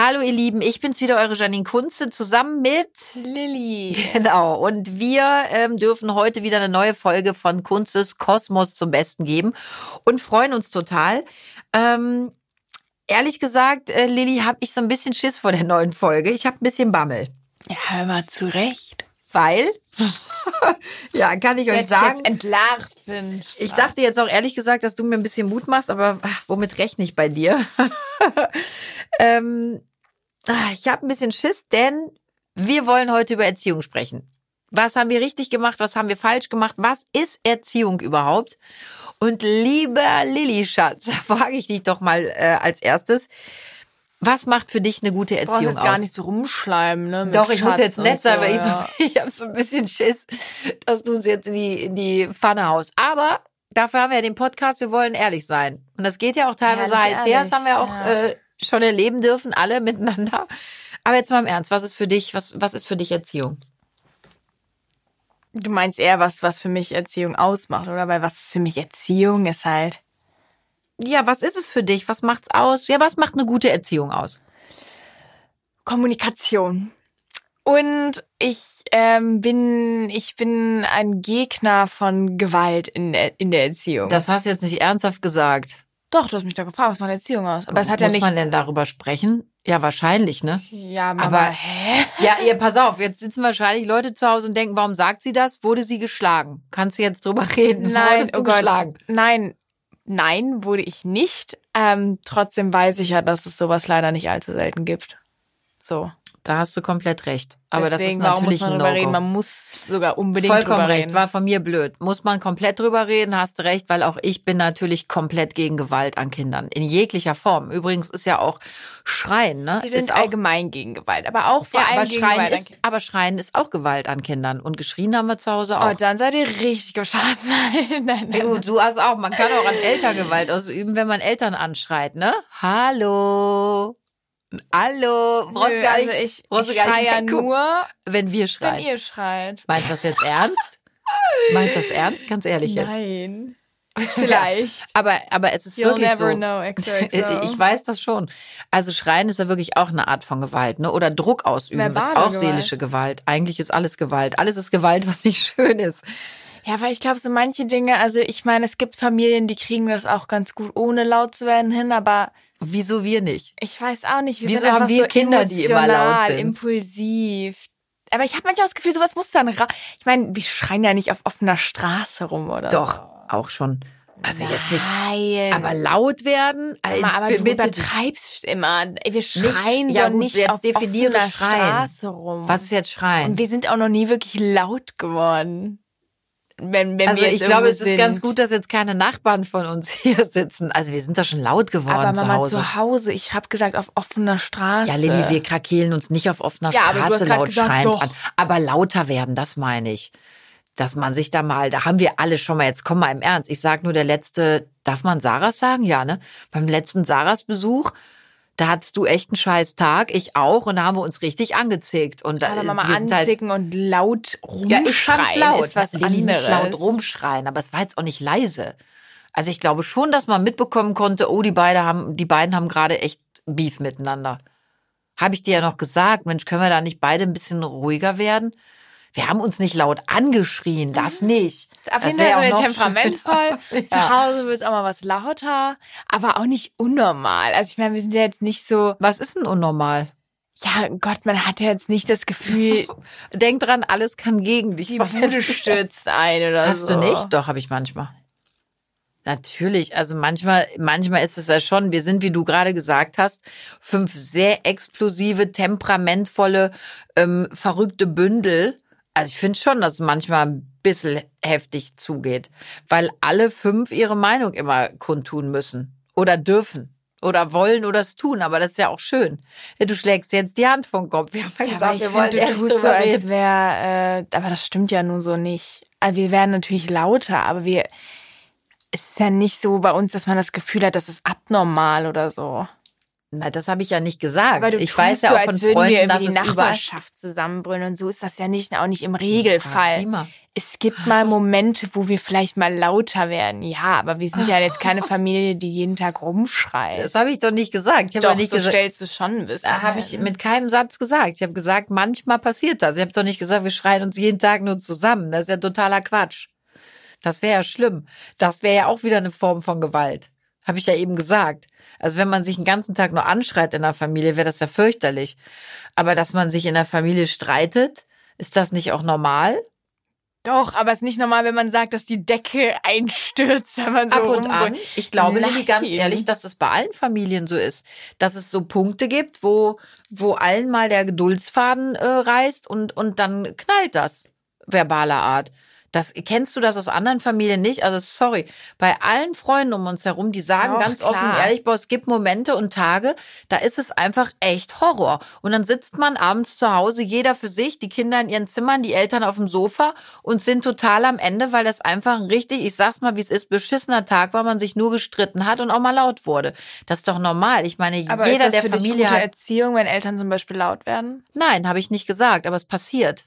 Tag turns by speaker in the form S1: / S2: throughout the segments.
S1: Hallo ihr Lieben, ich bin's wieder, eure Janine Kunze, zusammen mit
S2: Lilly.
S1: Genau, und wir ähm, dürfen heute wieder eine neue Folge von Kunzes Kosmos zum Besten geben und freuen uns total. Ähm, ehrlich gesagt, äh, Lilly, habe ich so ein bisschen Schiss vor der neuen Folge. Ich habe ein bisschen Bammel.
S2: Ja, hör mal zurecht.
S1: Weil, ja, kann ich euch sagen.
S2: jetzt entlarven.
S1: Ich dachte jetzt auch ehrlich gesagt, dass du mir ein bisschen Mut machst, aber ach, womit rechne ich bei dir? ähm, ich habe ein bisschen Schiss, denn wir wollen heute über Erziehung sprechen. Was haben wir richtig gemacht? Was haben wir falsch gemacht? Was ist Erziehung überhaupt? Und lieber Lilly Schatz, frage ich dich doch mal äh, als erstes. Was macht für dich eine gute Erziehung
S2: jetzt gar
S1: aus?
S2: nicht so rumschleimen, ne?
S1: Doch, ich muss
S2: Schatz
S1: jetzt
S2: und
S1: nett sein,
S2: so,
S1: weil ich, so,
S2: ja.
S1: ich habe so ein bisschen Schiss, dass du uns jetzt in die, in die Pfanne haust. Aber dafür haben wir ja den Podcast, wir wollen ehrlich sein. Und das geht ja auch teilweise heiß her, das haben wir auch
S2: ja.
S1: äh, schon erleben dürfen, alle miteinander. Aber jetzt mal im Ernst, was ist für dich, was, was ist für dich Erziehung?
S2: Du meinst eher was, was für mich Erziehung ausmacht, oder? Weil was ist für mich Erziehung ist halt.
S1: Ja, was ist es für dich? Was macht's aus? Ja, was macht eine gute Erziehung aus?
S2: Kommunikation. Und ich ähm, bin, ich bin ein Gegner von Gewalt in der, in der Erziehung.
S1: Das hast du jetzt nicht ernsthaft gesagt.
S2: Doch, du hast mich da gefragt, was macht Erziehung aus? Aber es hat ja
S1: Muss
S2: nichts.
S1: man denn darüber sprechen? Ja, wahrscheinlich, ne?
S2: ja, Mama,
S1: Aber-
S2: hä?
S1: Ja, ihr, pass auf, jetzt sitzen wahrscheinlich Leute zu Hause und denken, warum sagt sie das? Wurde sie geschlagen? Kannst du jetzt drüber reden?
S2: Nein,
S1: Wurdest du
S2: oh Gott.
S1: geschlagen?
S2: Nein, nein, wurde ich nicht. Ähm, trotzdem weiß ich ja, dass es sowas leider nicht allzu selten gibt. So.
S1: Da hast du komplett recht. Aber
S2: Deswegen,
S1: das ist
S2: warum muss
S1: natürlich
S2: man drüber reden? Man muss sogar unbedingt
S1: Vollkommen
S2: drüber
S1: recht,
S2: reden.
S1: war von mir blöd. Muss man komplett drüber reden, hast du recht, weil auch ich bin natürlich komplett gegen Gewalt an Kindern. In jeglicher Form. Übrigens ist ja auch Schreien, ne?
S2: Wir sind
S1: ist auch,
S2: allgemein gegen Gewalt, aber auch vor
S1: ja,
S2: allem
S1: aber
S2: gegen
S1: Schreien,
S2: Gewalt
S1: ist, aber Schreien ist auch Gewalt an Kindern. Und geschrien haben wir zu Hause auch.
S2: Oh, dann seid ihr richtig gefasst. Nein, nein, nein.
S1: gut, du hast auch, man kann auch an Elterngewalt ausüben, wenn man Eltern anschreit, ne? Hallo. Hallo. Brauchst
S2: Nö,
S1: gar nicht,
S2: also ich,
S1: brauchst
S2: ich
S1: gar
S2: schreie ja nur,
S1: wenn wir
S2: wenn
S1: schreien.
S2: ihr schreit.
S1: Meinst du das jetzt ernst? Meinst du das ernst? Ganz ehrlich jetzt.
S2: Nein. Vielleicht.
S1: Aber, aber es ist
S2: You'll
S1: wirklich
S2: never
S1: so.
S2: know, XOXO.
S1: Ich weiß das schon. Also Schreien ist ja wirklich auch eine Art von Gewalt, ne? Oder Druck ausüben ist
S2: Verbale
S1: auch
S2: Gewalt.
S1: seelische Gewalt. Eigentlich ist alles Gewalt. Alles ist Gewalt, was nicht schön ist.
S2: Ja, weil ich glaube, so manche Dinge, also ich meine, es gibt Familien, die kriegen das auch ganz gut, ohne laut zu werden hin, aber
S1: Wieso wir nicht?
S2: ich weiß auch nicht, wir
S1: Wieso
S2: sind
S1: haben wir
S2: so
S1: Kinder, die immer laut sind?
S2: impulsiv. Aber ich habe manchmal das Gefühl, sowas muss dann ra Ich meine, wir schreien ja nicht auf offener Straße rum oder
S1: Doch, auch schon. Also jetzt nicht.
S2: Nein.
S1: Aber laut werden, also
S2: aber, aber du übertreibst immer. Wir schreien
S1: ja
S2: doch
S1: gut,
S2: nicht
S1: jetzt
S2: auf
S1: definiere
S2: offener
S1: schreien.
S2: Straße rum.
S1: Was ist jetzt Schreien?
S2: Und wir sind auch noch nie wirklich laut geworden. Wenn, wenn
S1: also
S2: wir
S1: ich glaube, es ist ganz gut, dass jetzt keine Nachbarn von uns hier sitzen. Also wir sind doch schon laut geworden
S2: Aber
S1: zu
S2: Mama,
S1: Hause.
S2: zu Hause, ich habe gesagt, auf offener Straße.
S1: Ja, Lilly, wir krakeelen uns nicht auf offener
S2: Ja,
S1: Straße laut
S2: gesagt,
S1: schreiend
S2: doch.
S1: an. Aber lauter werden, das meine ich. Dass man sich da mal, da haben wir alle schon mal, jetzt komm mal im Ernst. Ich sag nur, der letzte, darf man Sarahs sagen? Ja, ne? Beim letzten Sarahs Besuch, da hattest du echt einen scheiß Tag, ich auch, und da haben wir uns richtig angezickt. Und da, sind halt-
S2: anzicken und laut
S1: ja, ich fand's
S2: rumschreien
S1: laut.
S2: ist was
S1: Lilly,
S2: anderes.
S1: laut rumschreien, aber es war jetzt auch nicht leise. Also ich glaube schon, dass man mitbekommen konnte, oh, die beiden haben, die beiden haben gerade echt Beef miteinander. Habe ich dir ja noch gesagt, Mensch, können wir da nicht beide ein bisschen ruhiger werden? Wir haben uns nicht laut angeschrien, das nicht.
S2: Auf jeden Fall sind wir temperamentvoll.
S1: schöner.
S2: Zu
S1: Ja.
S2: Hause wird es auch mal was lauter, aber auch nicht unnormal. Also ich meine, wir sind ja jetzt nicht so,
S1: Was ist denn unnormal?
S2: ja Gott, man hat ja jetzt nicht das Gefühl,
S1: Denk dran, alles kann gegen dich
S2: die. Bude stürzt ein oder
S1: Hast
S2: so.
S1: du nicht? Doch, habe ich manchmal. Natürlich, also manchmal, manchmal ist es ja schon, wir sind, wie du gerade gesagt hast, fünf sehr explosive, temperamentvolle, ähm, verrückte Bündel. Also ich finde schon, dass es manchmal ein bisschen heftig zugeht, weil alle fünf ihre Meinung immer kundtun müssen oder dürfen oder wollen oder es tun, aber das ist ja auch schön. Du schlägst jetzt die Hand vom Kopf. Wir haben ja
S2: Ja,
S1: gesagt,
S2: ich
S1: wir wollen
S2: finde, du tust so,
S1: drüber
S2: als
S1: reden.
S2: wäre, äh, aber das stimmt ja nun so nicht. Also wir werden natürlich lauter, aber wir, es ist ja nicht so bei uns, dass man das Gefühl hat, das ist abnormal oder so.
S1: Na, das habe ich ja nicht gesagt. Ich weiß ja
S2: so,
S1: auch von
S2: als würden
S1: Freunden,
S2: wir
S1: dass
S2: die Nachbarschaft zusammenbrüllen und so ist das ja nicht, auch nicht im Regelfall.
S1: mal.
S2: Es gibt mal Momente, wo wir vielleicht mal lauter werden. Ja, aber wir sind ja jetzt keine Familie, die jeden Tag rumschreit.
S1: Das habe ich doch nicht gesagt. Ich habe
S2: Doch,
S1: nicht
S2: so
S1: gesagt.
S2: stellst du schon ein bisschen.
S1: Da habe ich mit keinem Satz gesagt. Ich habe gesagt, manchmal passiert das. Ich habe doch nicht gesagt, wir schreien uns jeden Tag nur zusammen. Das ist ja totaler Quatsch. Das wäre ja schlimm. Das wäre ja auch wieder eine Form von Gewalt. Habe ich ja eben gesagt. Also wenn man sich den ganzen Tag nur anschreit in der Familie, wäre das ja fürchterlich. Aber dass man sich in der Familie streitet, ist das nicht auch normal?
S2: Doch, aber es ist nicht normal, wenn man sagt, dass die Decke einstürzt, wenn man so
S1: Ab und an. Ich glaube, Lilly, ganz ehrlich, dass es bei allen Familien so ist. Dass es so Punkte gibt, wo, wo allen mal der Geduldsfaden äh, reißt und, und dann knallt das verbaler Art. Das, kennst du das aus anderen Familien nicht? Also sorry, bei allen Freunden um uns herum, die sagen
S2: Doch,
S1: ganz offen,
S2: klar.
S1: ehrlich, boah, es gibt Momente und Tage, da ist es einfach echt Horror. Und dann sitzt man abends zu Hause, jeder für sich, die Kinder in ihren Zimmern, die Eltern auf dem Sofa und sind total am Ende, weil das einfach ein richtig, ich sag's mal, wie es ist, beschissener Tag, weil man sich nur gestritten hat und auch mal laut wurde. Das ist doch normal. Ich meine,
S2: Aber
S1: jeder
S2: ist das
S1: der
S2: für dich
S1: Familie
S2: gute
S1: hat.
S2: Erziehung, wenn Eltern zum Beispiel laut werden?
S1: Nein, habe ich nicht gesagt, aber es passiert.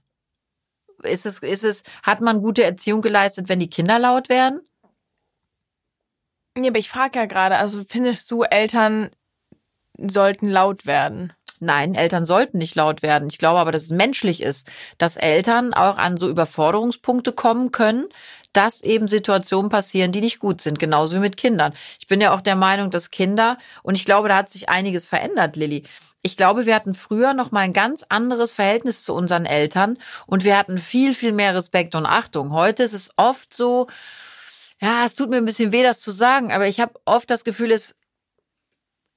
S1: Ist es, ist es, hat man gute Erziehung geleistet, wenn die Kinder laut werden?
S2: Ja, aber ich frage ja gerade, also findest du, Eltern sollten laut werden?
S1: Nein, Eltern sollten nicht laut werden. Ich glaube aber, dass es menschlich ist, dass Eltern auch an so Überforderungspunkte kommen können, dass eben Situationen passieren, die nicht gut sind, genauso wie mit Kindern. Ich bin ja auch der Meinung, dass Kinder, und ich glaube, da hat sich einiges verändert, Lilly. Ich glaube, wir hatten früher noch mal ein ganz anderes Verhältnis zu unseren Eltern und wir hatten viel, viel mehr Respekt und Achtung. Heute ist es oft so, ja, es tut mir ein bisschen weh, das zu sagen, aber ich habe oft das Gefühl, es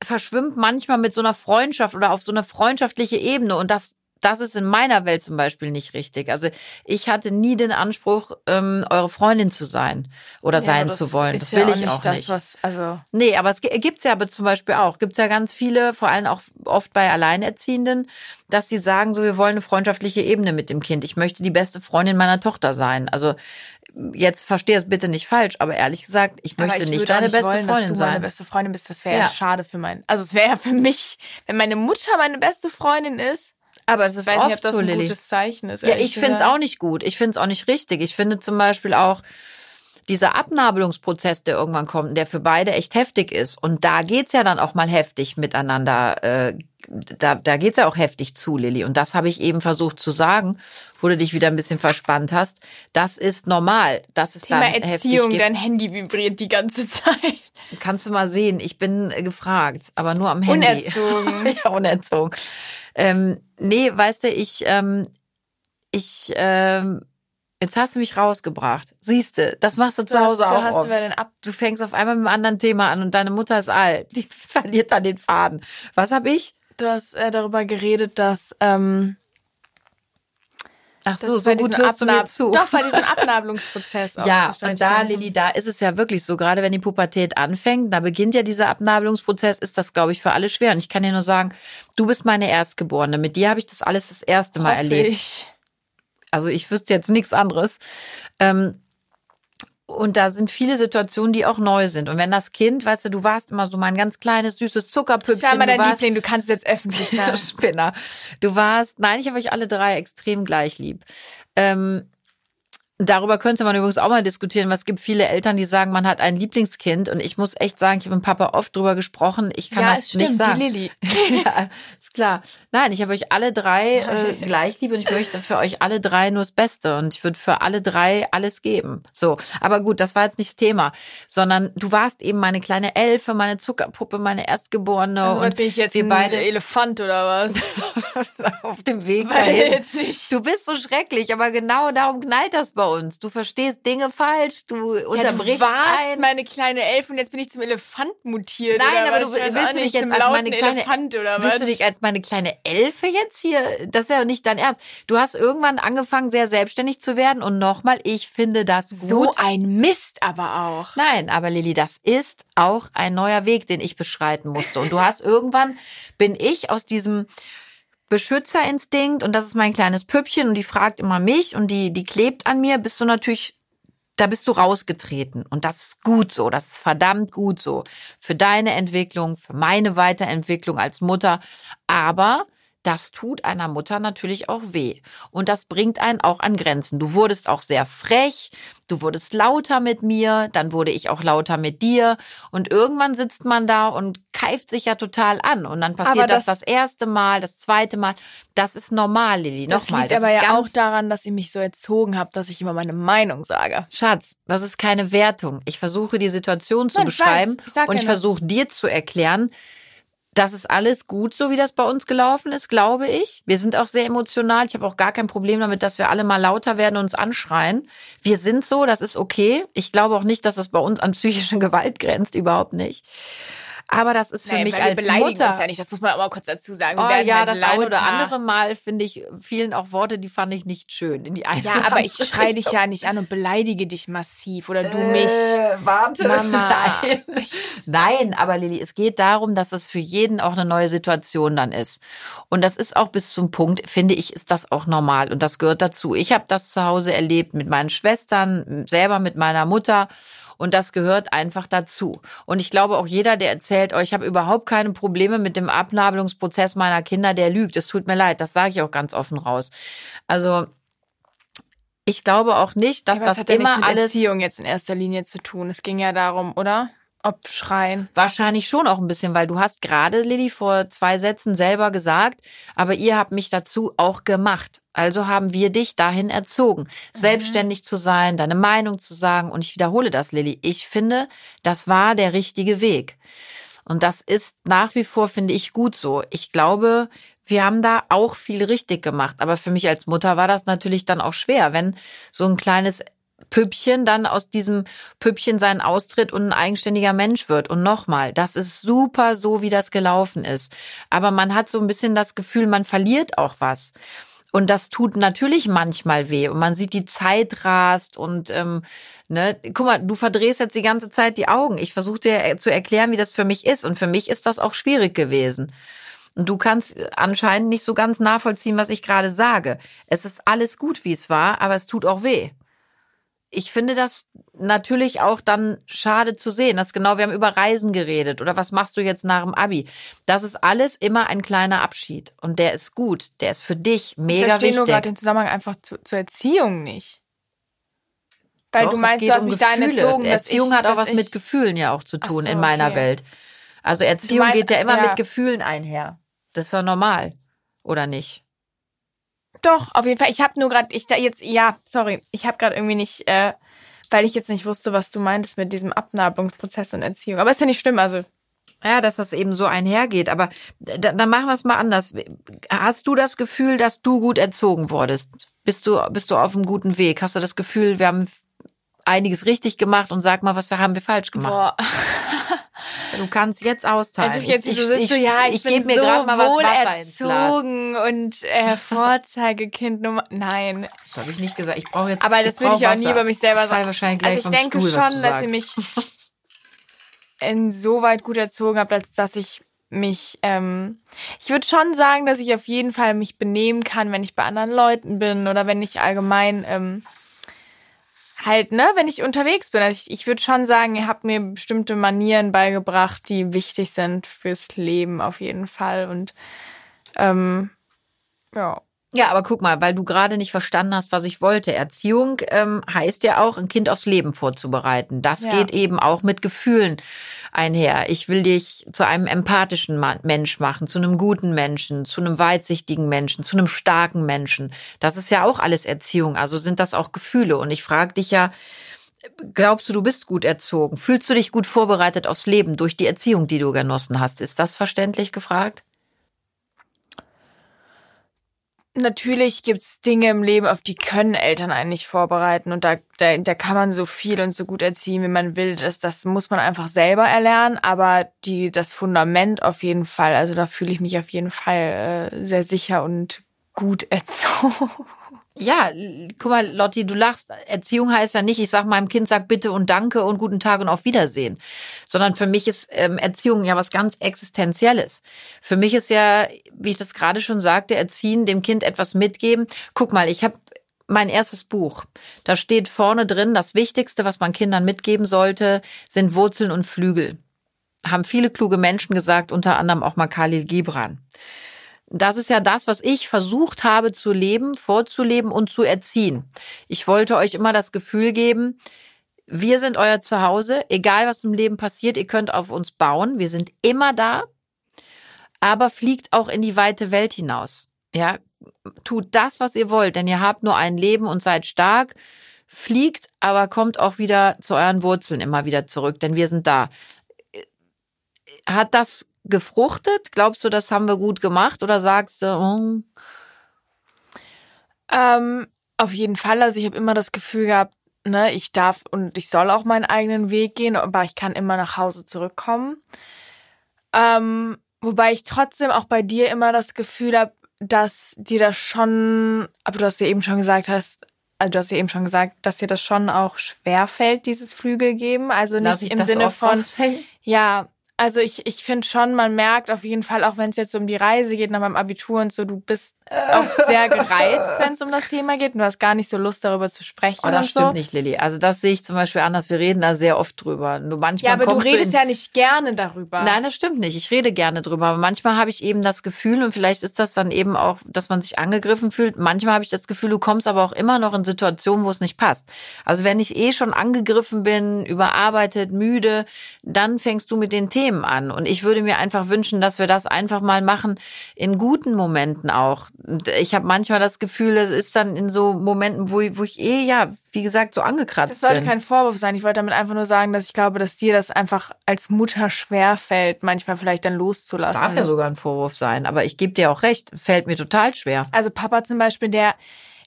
S1: verschwimmt manchmal mit so einer Freundschaft oder auf so eine freundschaftliche Ebene und das das ist in meiner Welt zum Beispiel nicht richtig. Also ich hatte nie den Anspruch, ähm, eure Freundin zu sein oder
S2: Ja,
S1: sein
S2: das
S1: zu wollen. Das
S2: ja
S1: will
S2: auch
S1: ich
S2: nicht
S1: auch
S2: das,
S1: nicht.
S2: Was, also
S1: Nee, aber es gi- gibt's ja aber zum Beispiel auch. Gibt's ja ganz viele, vor allem auch oft bei Alleinerziehenden, dass sie sagen, so wir wollen eine freundschaftliche Ebene mit dem Kind. Ich möchte die beste Freundin meiner Tochter sein. Also jetzt verstehe es bitte nicht falsch, aber ehrlich gesagt, ich möchte
S2: ich
S1: nicht
S2: auch
S1: deine beste
S2: wollen,
S1: Freundin
S2: dass du meine
S1: sein.
S2: beste Freundin bist. Das wäre ja.
S1: Ja.
S2: schade für mein. Also es wäre ja für mich, wenn meine Mutter meine beste Freundin ist.
S1: Aber das
S2: Ich
S1: ist
S2: weiß
S1: oft
S2: nicht, ob das
S1: so,
S2: ein
S1: Lilly.
S2: gutes Zeichen ist.
S1: Ja, ich finde es auch nicht gut. Ich finde es auch nicht richtig. Ich finde zum Beispiel auch dieser Abnabelungsprozess, der irgendwann kommt, der für beide echt heftig ist. Und da geht's ja dann auch mal heftig miteinander. Äh, da, da geht's ja auch heftig zu, Lilly. Und das habe ich eben versucht zu sagen, wo du dich wieder ein bisschen verspannt hast. Das ist normal. Das ist
S2: Thema
S1: dann heftig.
S2: Erziehung,
S1: geht.
S2: dein Handy vibriert die ganze Zeit.
S1: Kannst du mal sehen. Ich bin gefragt, aber nur am Handy.
S2: Unerzogen.
S1: ja, unerzogen. Ähm, nee, weißt du, ich, ähm, ich, ähm, jetzt hast du mich rausgebracht. Siehste, das machst du zu
S2: Du hast,
S1: Hause
S2: du
S1: auch
S2: hast
S1: oft.
S2: den Ab
S1: Du fängst auf einmal mit einem anderen Thema an und deine Mutter ist alt. Die verliert dann den Faden. Was hab ich?
S2: Du hast äh, darüber geredet, dass ähm,
S1: Ach so, so gut hörst du mir zu.
S2: Doch, bei diesem Abnabelungsprozess. auch
S1: Ja, und da. Lilly, da ist es ja wirklich so, gerade wenn die Pubertät anfängt, da beginnt ja dieser Abnabelungsprozess, ist das, glaube ich, für alle schwer. Und ich kann dir nur sagen, du bist meine Erstgeborene. Mit dir habe ich das alles das erste Mal
S2: Hoffe
S1: erlebt.
S2: Ich.
S1: Also ich wüsste jetzt nichts anderes. Ähm, und da sind viele Situationen, die auch neu sind. Und wenn das Kind, weißt du, du warst immer so mein ganz kleines, süßes Zuckerpüppchen.
S2: Ich war immer dein
S1: warst,
S2: Liebling, du kannst es jetzt öffentlich sagen.
S1: Spinner. Du warst, nein, ich habe euch alle drei extrem gleich lieb. Ähm, darüber könnte man übrigens auch mal diskutieren, weil es gibt viele Eltern, die sagen, man hat ein Lieblingskind. Und ich muss echt sagen, ich habe mit Papa oft drüber gesprochen. Ich kann
S2: ja,
S1: das
S2: stimmt,
S1: nicht sagen.
S2: die Lilly.
S1: ja, ist klar. Nein, ich habe euch alle drei äh, gleich lieb und ich möchte für euch alle drei nur das Beste und ich würde für alle drei alles geben. So, aber gut, das war jetzt nicht das Thema, sondern du warst eben meine kleine Elfe, meine Zuckerpuppe, meine Erstgeborene
S2: was
S1: und
S2: bin ich jetzt
S1: wir beide
S2: Elefant oder was?
S1: auf dem Weg dahin.
S2: jetzt nicht.
S1: Du bist so schrecklich, aber genau darum knallt das bei uns. Du verstehst Dinge falsch, du
S2: Ja,
S1: unterbrichst
S2: du warst
S1: ein.
S2: meine kleine Elf und jetzt bin ich zum Elefant mutiert.
S1: Nein, aber
S2: was?
S1: du- willst du dich
S2: nicht,
S1: jetzt als meine kleine-
S2: Elefant oder was?
S1: Willst du dich als meine kleine Elfe jetzt hier? Das ist ja nicht dein Ernst. Du hast irgendwann angefangen, sehr selbstständig zu werden. Und nochmal, ich finde das gut.
S2: so ein Mist aber auch.
S1: Nein, aber Lilly, das ist auch ein neuer Weg, den ich beschreiten musste. Und du hast irgendwann, bin ich aus diesem Beschützerinstinkt und das ist mein kleines Püppchen und die fragt immer mich und die, die klebt an mir, bist du natürlich da bist du rausgetreten. Und das ist gut so. Das ist verdammt gut so. Für deine Entwicklung, für meine Weiterentwicklung als Mutter. Aber das tut einer Mutter natürlich auch weh. Und das bringt einen auch an Grenzen. Du wurdest auch sehr frech, du wurdest lauter mit mir, dann wurde ich auch lauter mit dir. Und irgendwann sitzt man da und keift sich ja total an. Und dann passiert das, das, das erste Mal, das zweite Mal. Das ist normal, Lilly. Nochmal.
S2: Das liegt aber ja auch daran, dass ihr mich so erzogen habt, dass ich immer meine Meinung sage.
S1: Schatz, das ist keine Wertung. Ich versuche die Situation zu Nein, beschreiben ich ich und ich versuche dir zu erklären, das ist alles gut, so wie das bei uns gelaufen ist, glaube ich. Wir sind auch sehr emotional. Ich habe auch gar kein Problem damit, dass wir alle mal lauter werden und uns anschreien. Wir sind so, das ist okay. Ich glaube auch nicht, dass das bei uns an psychische Gewalt grenzt, überhaupt nicht. Aber das ist für Nein, mich als wir beleidigen Mutter.
S2: Uns ja nicht, das muss man auch mal kurz dazu sagen.
S1: Wir oh, ja, halt das lauter. ein oder andere Mal finde ich vielen auch Worte, die fand ich nicht schön in die eine.
S2: Ja, aber ich schreie dich ja nicht an und beleidige dich massiv oder du äh, mich.
S1: Warte, Mama. Nein. Nein, aber Lilly, es geht darum, dass es für jeden auch eine neue Situation dann ist. Und das ist auch bis zum Punkt, finde ich, ist das auch normal und das gehört dazu. Ich habe das zu Hause erlebt mit meinen Schwestern, selber mit meiner Mutter. Und das gehört einfach dazu. Und ich glaube auch jeder, der erzählt, oh, ich habe überhaupt keine Probleme mit dem Abnabelungsprozess meiner Kinder, der lügt. Es tut mir leid, das sage ich auch ganz offen raus. Also ich glaube auch nicht, dass ja, das hat immer mit alles
S2: Erziehung jetzt in erster Linie zu tun. Es ging ja darum, oder? Ob schreien.
S1: Wahrscheinlich schon auch ein bisschen, weil du hast gerade, Lilly, vor zwei Sätzen selber gesagt, aber ihr habt mich dazu auch gemacht. Also haben wir dich dahin erzogen, mhm. selbstständig zu sein, deine Meinung zu sagen. Und ich wiederhole das, Lilly. Ich finde, das war der richtige Weg. Und das ist nach wie vor, finde ich, gut so. Ich glaube, wir haben da auch viel richtig gemacht. Aber für mich als Mutter war das natürlich dann auch schwer, wenn so ein kleines Püppchen dann aus diesem Püppchen seinen Austritt und ein eigenständiger Mensch wird. Und nochmal, das ist super so, wie das gelaufen ist. Aber man hat so ein bisschen das Gefühl, man verliert auch was. Und das tut natürlich manchmal weh. Und man sieht, die Zeit rast und ähm, ne, guck mal, du verdrehst jetzt die ganze Zeit die Augen. Ich versuche dir zu erklären, wie das für mich ist. Und für mich ist das auch schwierig gewesen. Und du kannst anscheinend nicht so ganz nachvollziehen, was ich gerade sage. Es ist alles gut, wie es war, aber es tut auch weh ich finde das natürlich auch dann schade zu sehen. Das genau, wir haben über Reisen geredet oder was machst du jetzt nach dem Abi? Das ist alles immer ein kleiner Abschied und der ist gut, der ist für dich mega ich verstehe wichtig. nur gerade
S2: den Zusammenhang einfach zu, zur Erziehung nicht. Weil Doch, du meinst, du hast um mich dahin erzogen.
S1: Erziehung
S2: ich,
S1: hat auch was ich... mit Gefühlen ja auch zu tun so, in meiner okay. Welt. Also Erziehung meinst, geht ja immer ja. mit Gefühlen einher. Das ist doch normal, oder nicht?
S2: Doch, auf jeden Fall. Ich habe nur gerade, ich da jetzt, ja, sorry, ich habe gerade irgendwie nicht, äh, weil ich jetzt nicht wusste, was du meintest mit diesem Abnabelungsprozess und Erziehung. Aber ist ja nicht schlimm, also.
S1: Ja, dass das eben so einhergeht. Aber dann machen wir es mal anders. Hast du das Gefühl, dass du gut erzogen wurdest? Bist du, bist du auf einem guten Weg? Hast du das Gefühl, wir haben einiges richtig gemacht und sag mal, was wir haben wir falsch gemacht? Boah. Du kannst jetzt austeilen.
S2: Also ich jetzt ich, so sitze, ich, ja, ich, ich gebe mir so mal was Wasser Glas. und äh, Vorzeigekind Nummer. Nein.
S1: Das habe ich nicht gesagt. Ich brauche jetzt.
S2: Aber das würde ich auch nie über mich selber sagen.
S1: Wahrscheinlich
S2: also ich denke
S1: Stuhl,
S2: schon, dass sie mich insoweit gut erzogen habt, als dass ich mich, ähm, ich würde schon sagen, dass ich auf jeden Fall mich benehmen kann, wenn ich bei anderen Leuten bin oder wenn ich allgemein ähm, halt, ne, wenn ich unterwegs bin. Also ich, ich würde schon sagen, ihr habt mir bestimmte Manieren beigebracht, die wichtig sind fürs Leben auf jeden Fall. Und ähm, ja.
S1: Ja, aber guck mal, weil du gerade nicht verstanden hast, was ich wollte. Erziehung ähm, heißt ja auch, ein Kind aufs Leben vorzubereiten. Das ja. geht eben auch mit Gefühlen einher. Ich will dich zu einem empathischen Mensch machen, zu einem guten Menschen, zu einem weitsichtigen Menschen, zu einem starken Menschen. Das ist ja auch alles Erziehung. Also sind das auch Gefühle. Und ich frage dich ja, glaubst du, du bist gut erzogen? Fühlst du dich gut vorbereitet aufs Leben durch die Erziehung, die du genossen hast? Ist das verständlich gefragt?
S2: Natürlich gibt's Dinge im Leben, auf die können Eltern eigentlich vorbereiten. Und da, da, da kann man so viel und so gut erziehen, wie man will. Das, das muss man einfach selber erlernen. Aber die, das Fundament auf jeden Fall, also da fühle ich mich auf jeden Fall äh, sehr sicher und gut erzogen.
S1: Ja, guck mal, Lotti, du lachst. Erziehung heißt ja nicht, ich sag meinem Kind, sag bitte und danke und guten Tag und auf Wiedersehen. Sondern für mich ist ähm, Erziehung ja was ganz Existenzielles. Für mich ist ja, wie ich das gerade schon sagte, erziehen, dem Kind etwas mitgeben. Guck mal, ich habe mein erstes Buch. Da steht vorne drin, das Wichtigste, was man Kindern mitgeben sollte, sind Wurzeln und Flügel. Haben viele kluge Menschen gesagt, unter anderem auch mal Khalil Gibran. Das ist ja das, was ich versucht habe zu leben, vorzuleben und zu erziehen. Ich wollte euch immer das Gefühl geben, wir sind euer Zuhause, egal was im Leben passiert, ihr könnt auf uns bauen, wir sind immer da, aber fliegt auch in die weite Welt hinaus. Ja, tut das, was ihr wollt, denn ihr habt nur ein Leben und seid stark. Fliegt, aber kommt auch wieder zu euren Wurzeln immer wieder zurück, denn wir sind da. Hat das gefruchtet? Glaubst du, das haben wir gut gemacht oder sagst du? Oh?
S2: Ähm, auf jeden Fall. Also ich habe immer das Gefühl gehabt, ne, ich darf und ich soll auch meinen eigenen Weg gehen, aber ich kann immer nach Hause zurückkommen. Ähm, wobei ich trotzdem auch bei dir immer das Gefühl habe, dass dir das schon, aber du hast ja eben schon gesagt hast, also du hast ja eben schon gesagt, dass dir das schon auch schwer fällt, dieses Flügel geben. Also nicht im Sinne von, ja, also ich, ich finde schon, man merkt auf jeden Fall, auch wenn es jetzt um die Reise geht nach meinem Abitur und so, du bist auch sehr gereizt, wenn es um das Thema geht. Und du hast gar nicht so Lust, darüber zu sprechen.
S1: Oh, das stimmt so. nicht, Lilly. Also das sehe ich zum Beispiel anders. Wir reden da sehr oft drüber. Du manchmal
S2: ja, aber du redest ja nicht gerne darüber.
S1: Nein, das stimmt nicht. Ich rede gerne drüber. Aber manchmal habe ich eben das Gefühl, und vielleicht ist das dann eben auch, dass man sich angegriffen fühlt. Manchmal habe ich das Gefühl, du kommst aber auch immer noch in Situationen, wo es nicht passt. Also wenn ich eh schon angegriffen bin, überarbeitet, müde, dann fängst du mit den Themen an. Und ich würde mir einfach wünschen, dass wir das einfach mal machen in guten Momenten auch ich habe manchmal das Gefühl, es ist dann in so Momenten, wo, wo ich eh, ja, wie gesagt, so angekratzt bin.
S2: Das sollte
S1: bin.
S2: kein Vorwurf sein. Ich wollte damit einfach nur sagen, dass ich glaube, dass dir das einfach als Mutter schwer fällt, manchmal vielleicht dann loszulassen. Das
S1: darf ja sogar ein Vorwurf sein, aber ich gebe dir auch recht, fällt mir total schwer.
S2: Also Papa zum Beispiel, der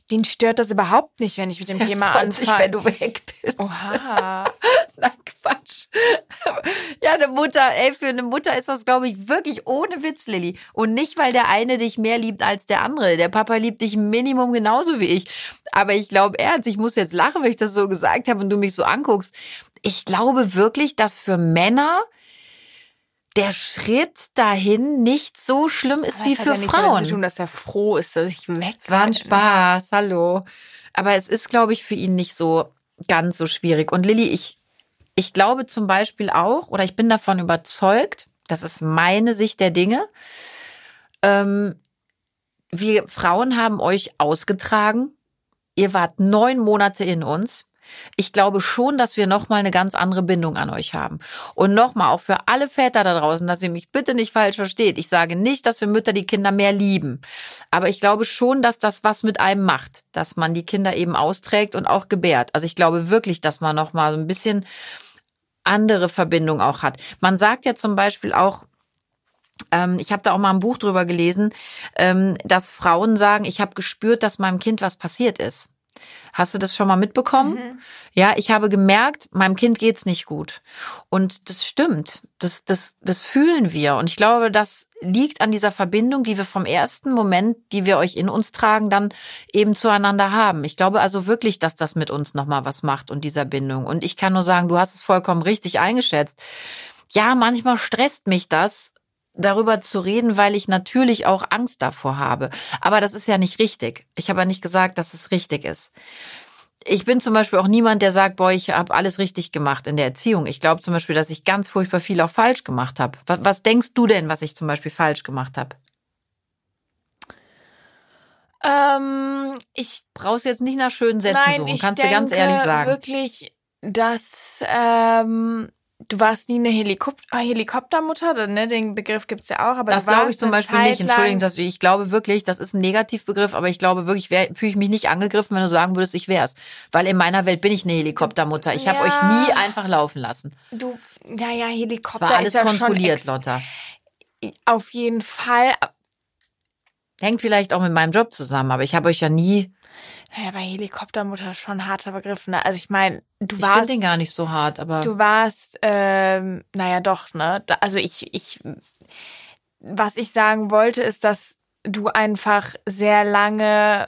S2: den stört das überhaupt nicht, wenn ich mit dem Thema anfange. Sich,
S1: wenn du weg bist. Oha. Na Quatsch. Ja, eine Mutter, ey, für eine Mutter ist das, glaube ich, wirklich ohne Witz, Lilly. Und nicht, weil der eine dich mehr liebt als der andere. Der Papa liebt dich Minimum genauso wie ich. Aber ich glaube ernst, ich muss jetzt lachen, wenn ich das so gesagt habe und du mich so anguckst. Ich glaube wirklich, dass für Männer der Schritt dahin nicht so schlimm ist Aber wie für ja Frauen.
S2: Zu tun, dass er froh ist, dass ich weg
S1: war ein Spaß, hallo. Aber es ist, glaube ich, für ihn nicht so ganz so schwierig. Und Lilly, ich, ich glaube zum Beispiel auch, oder ich bin davon überzeugt, das ist meine Sicht der Dinge. Ähm, wir Frauen haben euch ausgetragen. Ihr wart neun Monate in uns. Ich glaube schon, dass wir nochmal eine ganz andere Bindung an euch haben. Und nochmal, auch für alle Väter da draußen, dass ihr mich bitte nicht falsch versteht. Ich sage nicht, dass wir Mütter die Kinder mehr lieben. Aber ich glaube schon, dass das was mit einem macht, dass man die Kinder eben austrägt und auch gebärt. Also ich glaube wirklich, dass man nochmal so ein bisschen andere Verbindung auch hat. Man sagt ja zum Beispiel auch, ähm, ich habe da auch mal ein Buch drüber gelesen, ähm, dass Frauen sagen, ich habe gespürt, dass meinem Kind was passiert ist. Hast du das schon mal mitbekommen? Mhm. Ja, ich habe gemerkt, meinem Kind geht's nicht gut. Und das stimmt. Das, das, das fühlen wir. Und ich glaube, das liegt an dieser Verbindung, die wir vom ersten Moment, die wir euch in uns tragen, dann eben zueinander haben. Ich glaube also wirklich, dass das mit uns nochmal was macht und dieser Bindung. Und ich kann nur sagen, du hast es vollkommen richtig eingeschätzt. Ja, manchmal stresst mich das, darüber zu reden, weil ich natürlich auch Angst davor habe. Aber das ist ja nicht richtig. Ich habe ja nicht gesagt, dass es richtig ist. Ich bin zum Beispiel auch niemand, der sagt, boah, ich habe alles richtig gemacht in der Erziehung. Ich glaube zum Beispiel, dass ich ganz furchtbar viel auch falsch gemacht habe. Was, was denkst du denn, was ich zum Beispiel falsch gemacht habe?
S2: Ähm,
S1: ich brauch's jetzt nicht nach schönen Sätzen nein, suchen, kannst du ganz ehrlich sagen.
S2: Wirklich, dass ähm, Du warst nie eine Helikop ah, Helikoptermutter, ne? Den Begriff gibt's ja auch, aber
S1: das glaube ich zum Beispiel Zeit nicht. Entschuldigung, dass ich glaube wirklich, das ist ein Negativbegriff, aber ich glaube wirklich, fühle ich mich nicht angegriffen, wenn du sagen würdest, ich wär's, weil in meiner Welt bin ich eine Helikoptermutter. Ich ja. habe euch nie einfach laufen lassen.
S2: Du, ja, ja, Helikopter
S1: das war alles
S2: ist ja
S1: kontrolliert, Lotta.
S2: Auf jeden Fall.
S1: Hängt vielleicht auch mit meinem Job zusammen, aber ich habe euch ja nie
S2: naja, bei Helikoptermutter schon harter Begriff, ne? Also ich meine, du warst. Ich
S1: finde den gar nicht so hart, aber.
S2: Du warst, ähm, naja, doch, ne? Also ich, ich, was ich sagen wollte, ist, dass du einfach sehr lange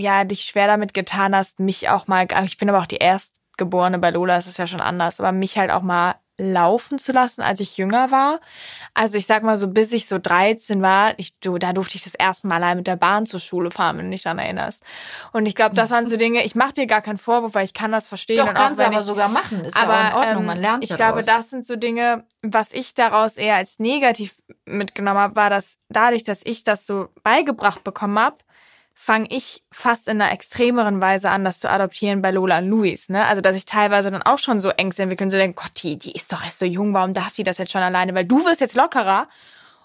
S2: ja, dich schwer damit getan hast, mich auch mal, ich bin aber auch die Erstgeborene bei Lola, das ist ja schon anders, aber mich halt auch mal laufen zu lassen, als ich jünger war. Also ich sag mal so, bis ich so 13 war, ich, du, da durfte ich das erste Mal allein mit der Bahn zur Schule fahren, wenn du dich daran erinnerst. Und ich glaube, das waren so Dinge, ich mache dir gar keinen Vorwurf, weil ich kann das verstehen.
S1: Doch, kannst du aber
S2: ich,
S1: sogar machen. Ist
S2: aber
S1: ja in Ordnung,
S2: ähm,
S1: man lernt
S2: Ich glaube, das sind so Dinge, was ich daraus eher als negativ mitgenommen habe, war, dass dadurch, dass ich das so beigebracht bekommen habe, fange ich fast in einer extremeren Weise an, das zu adoptieren bei Lola und Luis. Ne? Also, dass ich teilweise dann auch schon so Ängste entwickeln, so denke, Gott, die, die ist doch erst so jung, warum darf die das jetzt schon alleine? Weil du wirst jetzt lockerer.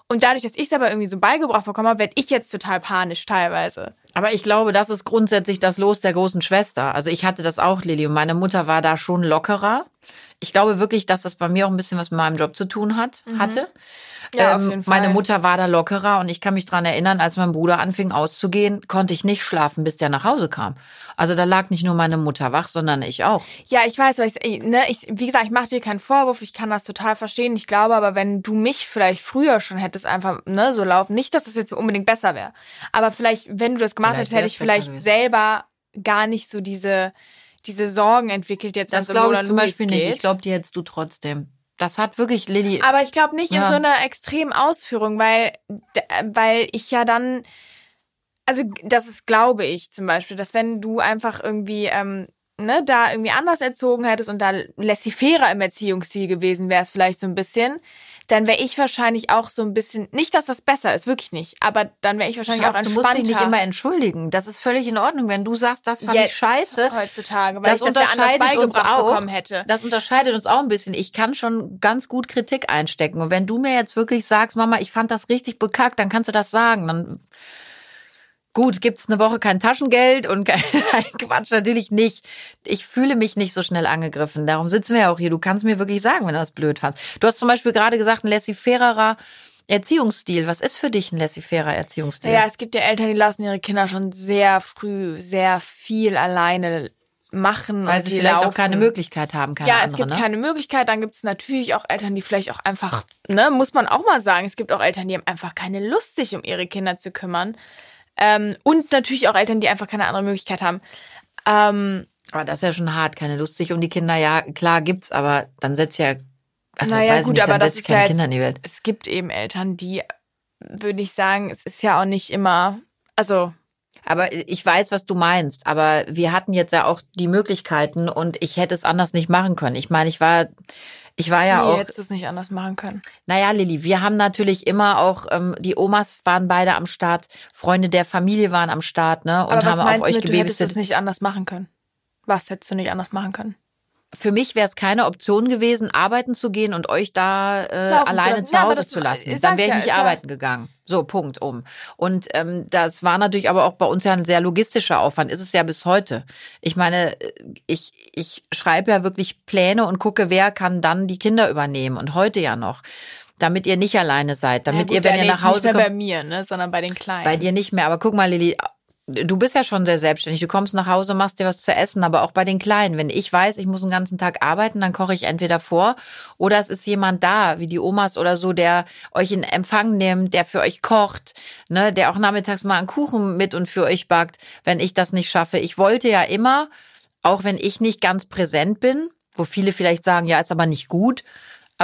S2: Und dadurch, dass ich es aber irgendwie so beigebracht bekommen habe, werde ich jetzt total panisch teilweise.
S1: Aber ich glaube, das ist grundsätzlich das Los der großen Schwester. Also ich hatte das auch, Lilly, und meine Mutter war da schon lockerer. Ich glaube wirklich, dass das bei mir auch ein bisschen was mit meinem Job zu tun hat, hatte.
S2: Mhm.
S1: Ähm,
S2: Ja, auf jeden Fall.
S1: Meine Mutter war da lockerer und ich kann mich dran erinnern, als mein Bruder anfing auszugehen, konnte ich nicht schlafen, bis der nach Hause kam. Also da lag nicht nur meine Mutter wach, sondern ich auch.
S2: Ja, ich weiß, ich, ne, ich, wie gesagt, ich mache dir keinen Vorwurf, ich kann das total verstehen. Ich glaube aber, wenn du mich vielleicht früher schon hättest einfach ne, so laufen, nicht, dass das jetzt unbedingt besser wäre, aber vielleicht, wenn du das gemacht
S1: Vielleicht
S2: hättest, hätte ich vielleicht
S1: gewesen.
S2: selber gar nicht so diese, diese Sorgen entwickelt, jetzt
S1: Das glaube
S2: Lola
S1: ich zum
S2: Louis
S1: Beispiel
S2: geht.
S1: nicht. Ich glaube, die hättest du trotzdem. Das hat wirklich Lilly.
S2: Aber ich glaube nicht in
S1: Ja.
S2: so einer extremen Ausführung, weil, d- weil ich ja dann, also das ist, glaube ich zum Beispiel, dass wenn du einfach irgendwie, ähm, ne, da irgendwie anders erzogen hättest und da laissez-faire im Erziehungsstil gewesen wärst, vielleicht so ein bisschen, dann wäre ich wahrscheinlich auch so ein bisschen, nicht, dass das besser ist, wirklich nicht, aber dann wäre ich wahrscheinlich
S1: Schatz,
S2: auch
S1: du
S2: entspannter.
S1: musst dich nicht immer entschuldigen. Das ist völlig in Ordnung, wenn du sagst, das fand ich
S2: jetzt
S1: scheiße.
S2: heutzutage, weil
S1: Das
S2: ich das ja
S1: unterscheidet uns
S2: beigebracht
S1: auch. Das unterscheidet uns auch ein bisschen. Ich kann schon ganz gut Kritik einstecken. Und wenn du mir jetzt wirklich sagst, Mama, ich fand das richtig bekackt, dann kannst du das sagen. Dann gut, gibt's eine Woche kein Taschengeld und kein Quatsch, natürlich nicht. Ich fühle mich nicht so schnell angegriffen. Darum sitzen wir ja auch hier. Du kannst mir wirklich sagen, wenn du das blöd fandst. Du hast zum Beispiel gerade gesagt, ein laissez-fairerer Erziehungsstil. Was ist für dich ein laissez-fairer Erziehungsstil?
S2: Ja, es gibt ja Eltern, die lassen ihre Kinder schon sehr früh sehr viel alleine machen.
S1: Weil sie vielleicht
S2: laufen.
S1: auch keine Möglichkeit haben, keine
S2: Ja,
S1: andere,
S2: es gibt
S1: ne?
S2: keine Möglichkeit. Dann gibt es natürlich auch Eltern, die vielleicht auch einfach, ne, muss man auch mal sagen, es gibt auch Eltern, die haben einfach keine Lust, sich um ihre Kinder zu kümmern. Ähm, und natürlich auch Eltern, die einfach keine andere Möglichkeit haben. Ähm,
S1: Aber das ist ja schon hart, keine Lust sich um die Kinder. Ja, klar gibt's, aber dann setzt ja, also
S2: Naja,
S1: weiß
S2: gut,
S1: nicht,
S2: aber das ist
S1: keine
S2: ja jetzt-
S1: Kinder in die Welt.
S2: es gibt eben Eltern, die, würde ich sagen, es ist ja auch nicht immer, also
S1: Aber ich weiß, was du meinst. Aber wir hatten jetzt ja auch die Möglichkeiten und ich hätte es anders nicht machen können. Ich meine, ich war, ich war ja
S2: nee,
S1: auch,
S2: hättest du es nicht anders machen können.
S1: naja, Lilly, wir haben natürlich immer auch, ähm, die Omas waren beide am Start, Freunde der Familie waren am Start, ne? Und
S2: Aber was
S1: haben auf euch
S2: du, mit, du hättest es
S1: gebabysittet.
S2: nicht anders machen können? Was hättest du nicht anders machen können?
S1: Für mich wäre es keine Option gewesen, arbeiten zu gehen und euch da äh,
S2: Laufen
S1: alleine zu
S2: Ja,
S1: Hause zu lassen. Dann wäre ich nicht
S2: ist ja-
S1: arbeiten gegangen. So, Punkt, um. Und ähm, das war natürlich aber auch bei uns ja ein sehr logistischer Aufwand, ist es ja bis heute. Ich meine, ich, ich schreibe ja wirklich Pläne und gucke, wer kann dann die Kinder übernehmen. Und heute ja noch. Damit ihr nicht alleine seid, damit
S2: ja,
S1: ihr,
S2: gut,
S1: wenn
S2: ja,
S1: ihr nach
S2: ist nicht
S1: Hause
S2: mehr
S1: kommt,
S2: bei mir, ne, sondern bei den Kleinen.
S1: bei dir nicht mehr. Aber guck mal, Lilly, du bist ja schon sehr selbstständig. Du kommst nach Hause, machst dir was zu essen, aber auch bei den Kleinen. Wenn ich weiß, ich muss den ganzen Tag arbeiten, dann koche ich entweder vor oder es ist jemand da, wie die Omas oder so, der euch in Empfang nimmt, der für euch kocht, ne, der auch nachmittags mal einen Kuchen mit und für euch backt, wenn ich das nicht schaffe. Ich wollte ja immer, auch wenn ich nicht ganz präsent bin, wo viele vielleicht sagen, ja, ist aber nicht gut,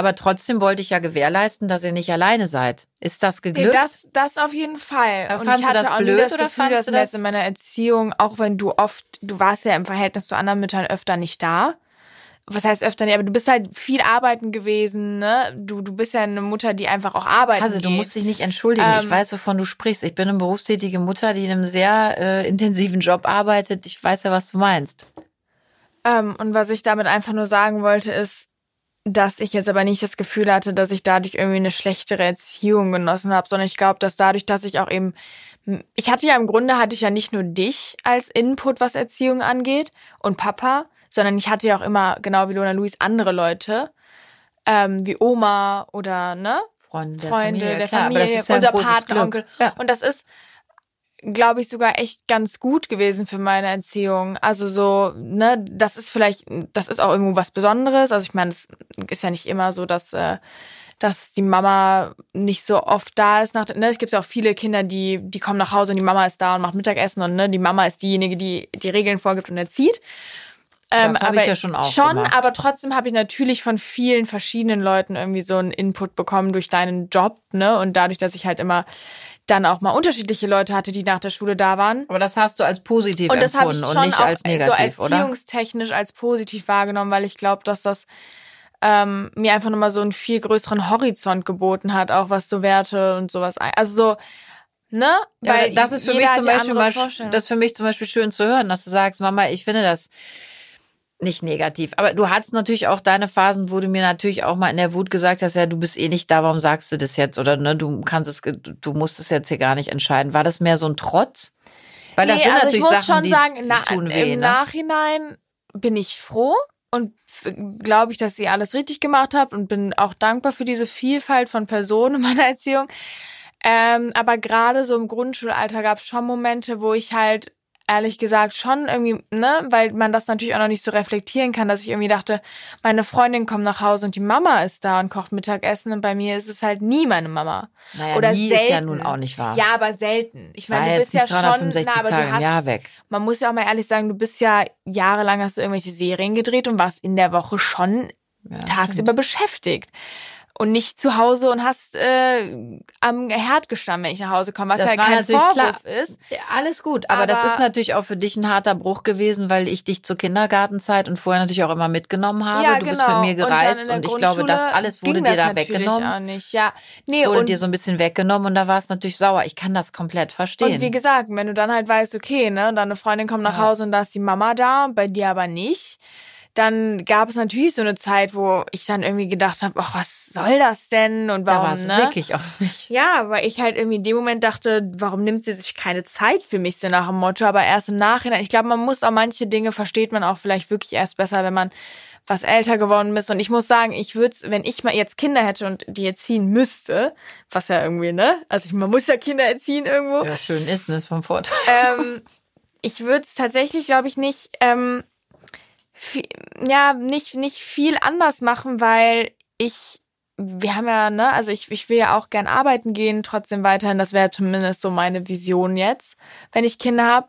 S1: aber trotzdem wollte ich ja gewährleisten, dass ihr nicht alleine seid. Ist das
S2: Nee,
S1: geglückt?
S2: das, das auf jeden Fall.
S1: Aber
S2: und ich
S1: du
S2: hatte
S1: das
S2: auch
S1: blöd
S2: nie das
S1: oder
S2: Gefühl, dass
S1: du das-
S2: in meiner Erziehung, auch wenn du oft, du warst ja im Verhältnis zu anderen Müttern öfter nicht da. Was heißt öfter nicht, aber du bist halt viel arbeiten gewesen, ne? Du, du bist ja eine Mutter, die einfach auch arbeiten
S1: Also, du musst dich nicht entschuldigen. ich
S2: Ähm,
S1: weiß, wovon du sprichst. Ich bin eine berufstätige Mutter, die in einem sehr äh, intensiven Job arbeitet. Ich weiß ja, was du meinst.
S2: Ähm, und was ich damit einfach nur sagen wollte, ist, dass ich jetzt aber nicht das Gefühl hatte, dass ich dadurch irgendwie eine schlechtere Erziehung genossen habe, sondern ich glaube, dass dadurch, dass ich auch eben, ich hatte ja im Grunde hatte ich ja nicht nur dich als Input, was Erziehung angeht und Papa, sondern ich hatte ja auch immer, genau wie Lona Luis, andere Leute, ähm, wie Oma oder, ne?
S1: Freunde der
S2: Freunde
S1: Familie.
S2: der
S1: klar,
S2: Familie,
S1: aber das ist ja
S2: unser Patenonkel.
S1: Ja.
S2: Und das ist, glaube ich, sogar echt ganz gut gewesen für meine Erziehung. Also so, ne, das ist vielleicht, das ist auch irgendwo was Besonderes. Also ich meine, es ist ja nicht immer so, dass, äh, dass die Mama nicht so oft da ist. Nach, ne, es gibt ja auch viele Kinder, die, die kommen nach Hause und die Mama ist da und macht Mittagessen und ne, die Mama ist diejenige, die die Regeln vorgibt und erzieht. Ähm,
S1: Das
S2: aber
S1: ich ja schon auch
S2: Schon,
S1: gemacht.
S2: aber trotzdem habe ich natürlich von vielen verschiedenen Leuten irgendwie so einen Input bekommen durch deinen Job, ne? Und dadurch, dass ich halt immer dann auch mal unterschiedliche Leute hatte, die nach der Schule da waren.
S1: Aber das hast du als positiv
S2: Und das habe ich
S1: empfunden
S2: schon
S1: und nicht
S2: auch
S1: als negativ,
S2: so
S1: oder?
S2: erziehungstechnisch als positiv wahrgenommen, weil ich glaube, dass das ähm, mir einfach nochmal so einen viel größeren Horizont geboten hat, auch was so Werte und sowas. Also so, ne?
S1: Ja,
S2: Weil
S1: das ist für mich zum Beispiel mal, das ist für mich zum Beispiel schön zu hören, dass du sagst, Mama, ich finde das nicht negativ. Aber du hattest natürlich auch deine Phasen, wo du mir natürlich auch mal in der Wut gesagt hast, ja, du bist eh nicht da, warum sagst du das jetzt? Oder ne, du kannst es, du musst es jetzt hier gar nicht entscheiden. War das mehr so ein Trotz? Weil das
S2: Nee,
S1: sind
S2: also
S1: natürlich
S2: ich muss
S1: Sachen,
S2: schon
S1: die
S2: sagen, na,
S1: tun weh,
S2: im
S1: ne?
S2: Nachhinein bin ich froh und glaube ich, dass ihr alles richtig gemacht habt und bin auch dankbar für diese Vielfalt von Personen in meiner Erziehung. Ähm, aber gerade so im Grundschulalter gab es schon Momente, wo ich halt ehrlich gesagt schon irgendwie, ne, weil man das natürlich auch noch nicht so reflektieren kann, dass ich irgendwie dachte, meine Freundin kommt nach Hause und die Mama ist da und kocht Mittagessen und bei mir ist es halt nie meine Mama.
S1: Naja,
S2: Oder
S1: nie
S2: selten.
S1: ist ja nun auch nicht wahr.
S2: Ja, aber selten. Ich
S1: War
S2: meine, du
S1: jetzt
S2: bist ja schon,
S1: 365
S2: na, aber
S1: Tage
S2: du
S1: im
S2: hast,
S1: Jahr weg.
S2: man muss ja auch mal ehrlich sagen, du bist ja jahrelang hast du irgendwelche Serien gedreht und warst in der Woche schon
S1: Ja,
S2: tagsüber beschäftigt. Und nicht zu Hause und hast äh, am Herd gestanden, wenn ich nach Hause komme, was
S1: Das
S2: ja kein
S1: natürlich
S2: Vorwurf
S1: klar.
S2: ist.
S1: Alles gut, aber, das
S2: Aber-
S1: ist natürlich auch für dich ein harter Bruch gewesen, weil ich dich zur Kindergartenzeit und vorher natürlich auch immer mitgenommen habe.
S2: ja,
S1: du
S2: genau.
S1: bist mit mir
S2: Und dann
S1: gereist
S2: der
S1: und, ich glaube, das alles wurde dir
S2: das
S1: da weggenommen.
S2: Auch nicht. Ja, nee,
S1: es wurde
S2: und
S1: dir so ein bisschen weggenommen und da war es natürlich sauer. Ich kann das komplett verstehen.
S2: Und wie gesagt, wenn du dann halt weißt, okay, ne, deine Freundin kommt nach
S1: Ja.
S2: Hause und da ist die Mama da, bei dir aber nicht, dann gab es natürlich so eine Zeit, wo ich dann irgendwie gedacht habe, ach, was soll das denn und
S1: da
S2: warum,
S1: war es
S2: ne?
S1: sickig auf mich.
S2: Ja, weil ich halt irgendwie in dem Moment dachte, warum nimmt sie sich keine Zeit für mich so nach dem Motto, aber erst im Nachhinein. Ich glaube, man muss auch manche Dinge versteht man auch vielleicht wirklich erst besser, wenn man was älter geworden ist. Und ich muss sagen, ich würde wenn ich mal jetzt Kinder hätte und die erziehen müsste, was ja irgendwie, ne? Also ich, man muss ja Kinder erziehen irgendwo.
S1: Ja, schön ist, ne? Ist vom Vorteil.
S2: ähm, ich würde es tatsächlich, glaube ich, nicht, ähm, ja, nicht, nicht viel anders machen, weil ich, wir haben ja, ne, also ich, ich will ja auch gern arbeiten gehen, trotzdem weiterhin, das wäre zumindest so meine Vision jetzt, wenn ich Kinder habe.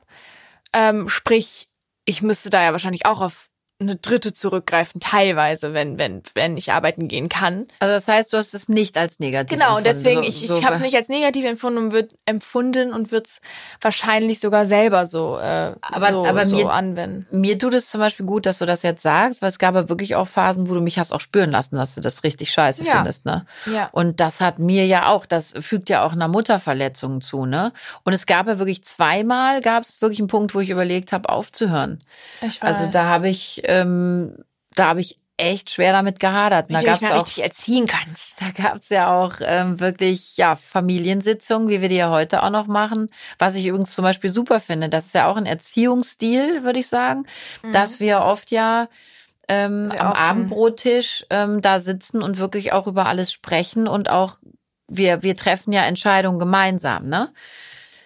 S2: Ähm, sprich, ich müsste da ja wahrscheinlich auch auf eine dritte zurückgreifen, teilweise, wenn, wenn, wenn ich arbeiten gehen kann.
S1: Also das heißt, du hast es nicht als negativ
S2: Genau, und
S1: empfunden.
S2: deswegen,
S1: So-
S2: ich,
S1: so
S2: ich habe es nicht als negativ empfunden und wird empfunden und wird es wahrscheinlich sogar selber so, äh,
S1: Aber-
S2: so,
S1: aber
S2: so
S1: mir-
S2: anwenden.
S1: Mir tut es zum Beispiel gut, dass du das jetzt sagst, weil es gab ja wirklich auch Phasen, wo du mich hast auch spüren lassen, dass du das richtig scheiße
S2: Ja.
S1: findest, ne?
S2: Ja.
S1: Und das hat mir ja auch, das fügt ja auch einer Mutterverletzung zu, ne? Und es gab ja wirklich zweimal, gab es wirklich einen Punkt, wo ich überlegt habe, aufzuhören.
S2: Ich
S1: Also da habe ich, ähm, da habe ich echt schwer damit gehadert.
S2: Wie
S1: Da
S2: du
S1: gab
S2: mich
S1: es
S2: mal
S1: auch
S2: richtig erziehen kannst.
S1: da gab's ja auch ähm, wirklich ja Familiensitzungen, wie wir die ja heute auch noch machen. Was ich übrigens zum Beispiel super finde, das ist ja auch ein Erziehungsstil, würde ich sagen, dass wir oft ja ähm,
S2: Sehr
S1: am. Abendbrottisch ähm, da sitzen und wirklich auch über alles sprechen und auch wir wir treffen ja Entscheidungen gemeinsam, ne?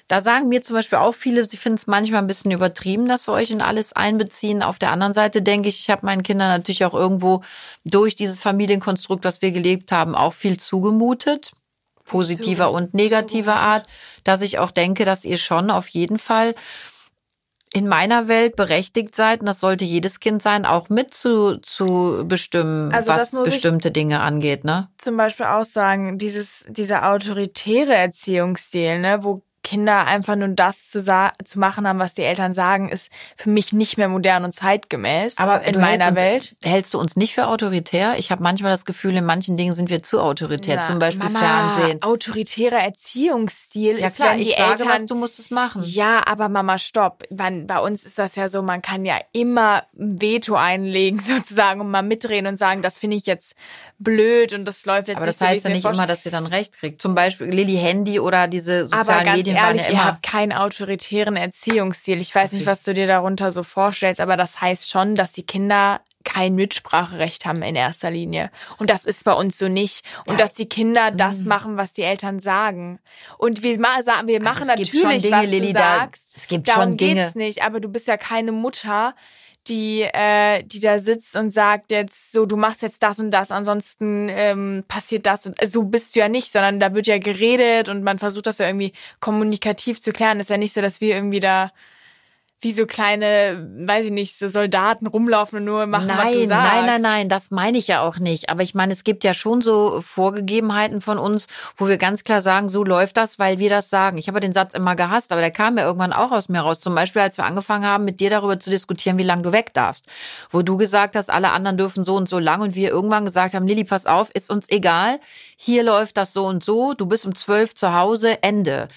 S1: Da sagen mir zum Beispiel auch viele, sie finden es manchmal ein bisschen übertrieben, dass wir euch in alles einbeziehen. Auf der anderen Seite denke ich, ich habe meinen Kindern natürlich auch irgendwo durch dieses Familienkonstrukt, das wir gelebt haben, auch viel zugemutet. Positiver und negativer Art, dass ich auch denke, dass ihr schon auf jeden Fall in meiner Welt berechtigt seid, und das sollte jedes Kind sein, auch mit zu, zu bestimmen,
S2: Also
S1: was bestimmte Dinge angeht, ne?
S2: Zum Beispiel auch sagen, dieses, dieser autoritäre Erziehungsstil, ne, wo Kinder einfach nur das zu, zu machen haben, was die Eltern sagen, ist für mich nicht mehr modern und zeitgemäß
S1: Aber
S2: in meiner
S1: uns,
S2: Welt.
S1: Hältst du uns nicht für autoritär? Ich habe manchmal das Gefühl, in manchen Dingen sind wir zu autoritär,
S2: Na,
S1: zum Beispiel
S2: Mama,
S1: Fernsehen.
S2: Autoritärer Erziehungsstil
S1: Ja
S2: ist,
S1: klar,
S2: wenn die
S1: ich sage,
S2: Eltern
S1: was du musst es machen.
S2: Ja, aber Mama, stopp. Bei uns ist das ja so, man kann ja immer ein Veto einlegen, sozusagen, und mal mitreden und sagen, das finde ich jetzt blöd und das läuft jetzt
S1: Aber
S2: nicht
S1: das
S2: so, wie
S1: heißt ja nicht immer, dass ihr dann recht kriegt. Zum Beispiel Lilly Handy oder diese
S2: Aber
S1: sozialen Medien
S2: ehrlich,
S1: ja
S2: ihr habt keinen autoritären Erziehungsstil. Ich weiß nicht, was du dir darunter so vorstellst, aber das heißt schon, dass die Kinder kein Mitspracherecht haben in erster Linie. Und das ist bei uns so nicht. Und
S1: Ja.
S2: dass die Kinder das machen, was die Eltern sagen. Und wir, ma sagen, wir machen
S1: Also schon
S2: natürlich,
S1: Dinge,
S2: was
S1: Lilly,
S2: du
S1: da-
S2: sagst.
S1: es gibt
S2: Darum
S1: schon Dinge.
S2: geht's nicht. Aber du bist ja keine Mutter, die, äh, die da sitzt und sagt jetzt so, du machst jetzt das und das, ansonsten ähm, passiert das und so bist du ja nicht, sondern da wird ja geredet und man versucht das ja irgendwie kommunikativ zu klären. ist ja nicht so, dass wir irgendwie da wie so kleine, weiß ich nicht, so Soldaten rumlaufen und nur machen,
S1: nein,
S2: was du sagst.
S1: Nein, nein, nein, das meine ich ja auch nicht. Aber ich meine, es gibt ja schon so Vorgegebenheiten von uns, wo wir ganz klar sagen, so läuft das, weil wir das sagen. Ich habe den Satz immer gehasst, aber der kam ja irgendwann auch aus mir raus. Zum Beispiel, als wir angefangen haben, mit dir darüber zu diskutieren, wie lange du weg darfst. Wo du gesagt hast, alle anderen dürfen so und so lang und wir irgendwann gesagt haben, Lilly, pass auf, ist uns egal. Hier läuft das so und so. Du bist um zwölf zu Hause, Ende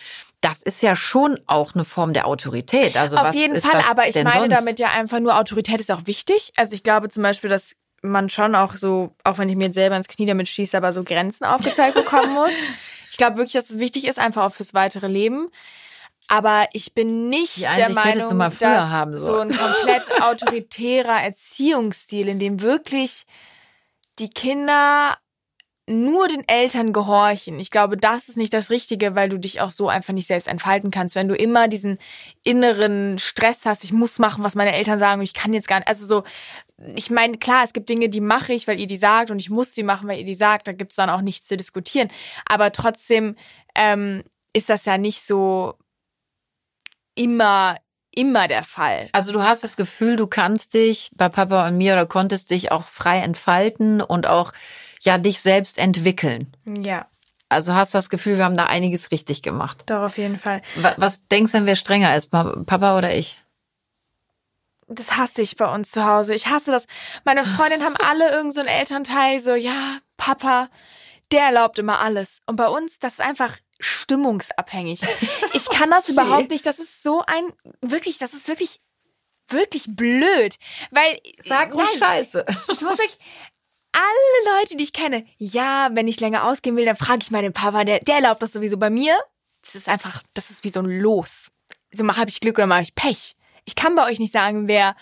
S1: das ist ja schon auch eine Form der Autorität. Also
S2: Auf
S1: was
S2: jeden
S1: ist
S2: Fall,
S1: das
S2: aber ich meine
S1: sonst?
S2: damit ja einfach nur, Autorität ist auch wichtig. Also ich glaube zum Beispiel, dass man schon auch so, auch wenn ich mir selber ins Knie damit schieße, aber so Grenzen aufgezeigt bekommen muss. Ich glaube wirklich, dass es wichtig ist, einfach auch fürs weitere Leben. Aber ich bin nicht
S1: Die
S2: der Meinung, dass so ein komplett autoritärer Erziehungsstil, in dem wirklich die Kinder nur den Eltern gehorchen. Ich glaube, das ist nicht das Richtige, weil du dich auch so einfach nicht selbst entfalten kannst. Wenn du immer diesen inneren Stress hast, ich muss machen, was meine Eltern sagen ich kann jetzt gar nicht. Also so, ich meine, klar, es gibt Dinge, die mache ich, weil ihr die sagt und ich muss die machen, weil ihr die sagt. Da gibt's dann auch nichts zu diskutieren. Aber trotzdem ähm, ist das ja nicht so immer, immer der Fall.
S1: Also du hast das Gefühl, du kannst dich bei Papa und mir oder konntest dich auch frei entfalten und auch ja dich selbst entwickeln.
S2: Ja,
S1: Also hast das Gefühl, wir haben da einiges richtig gemacht.
S2: doch auf jeden Fall.
S1: Wa- Was denkst du denn, wer strenger ist, Pa- Papa oder ich?
S2: das hasse ich bei uns zu Hause. Ich hasse das. Meine Freundinnen haben alle irgend so einen Elternteil, so, ja, Papa, der erlaubt immer alles. Und bei uns, das ist einfach stimmungsabhängig. Ich kann das überhaupt nicht. Das ist so ein, wirklich, das ist wirklich, wirklich blöd. Weil, nein,
S1: Scheiße.
S2: ich muss euch, alle Leute, die ich kenne, ja, wenn ich länger ausgehen will, dann frage ich meinen Papa, der, der erlaubt das sowieso. Bei mir, das ist einfach, das ist wie so ein Los. So mal habe ich Glück oder mal habe ich Pech. Ich kann bei euch nicht sagen, wer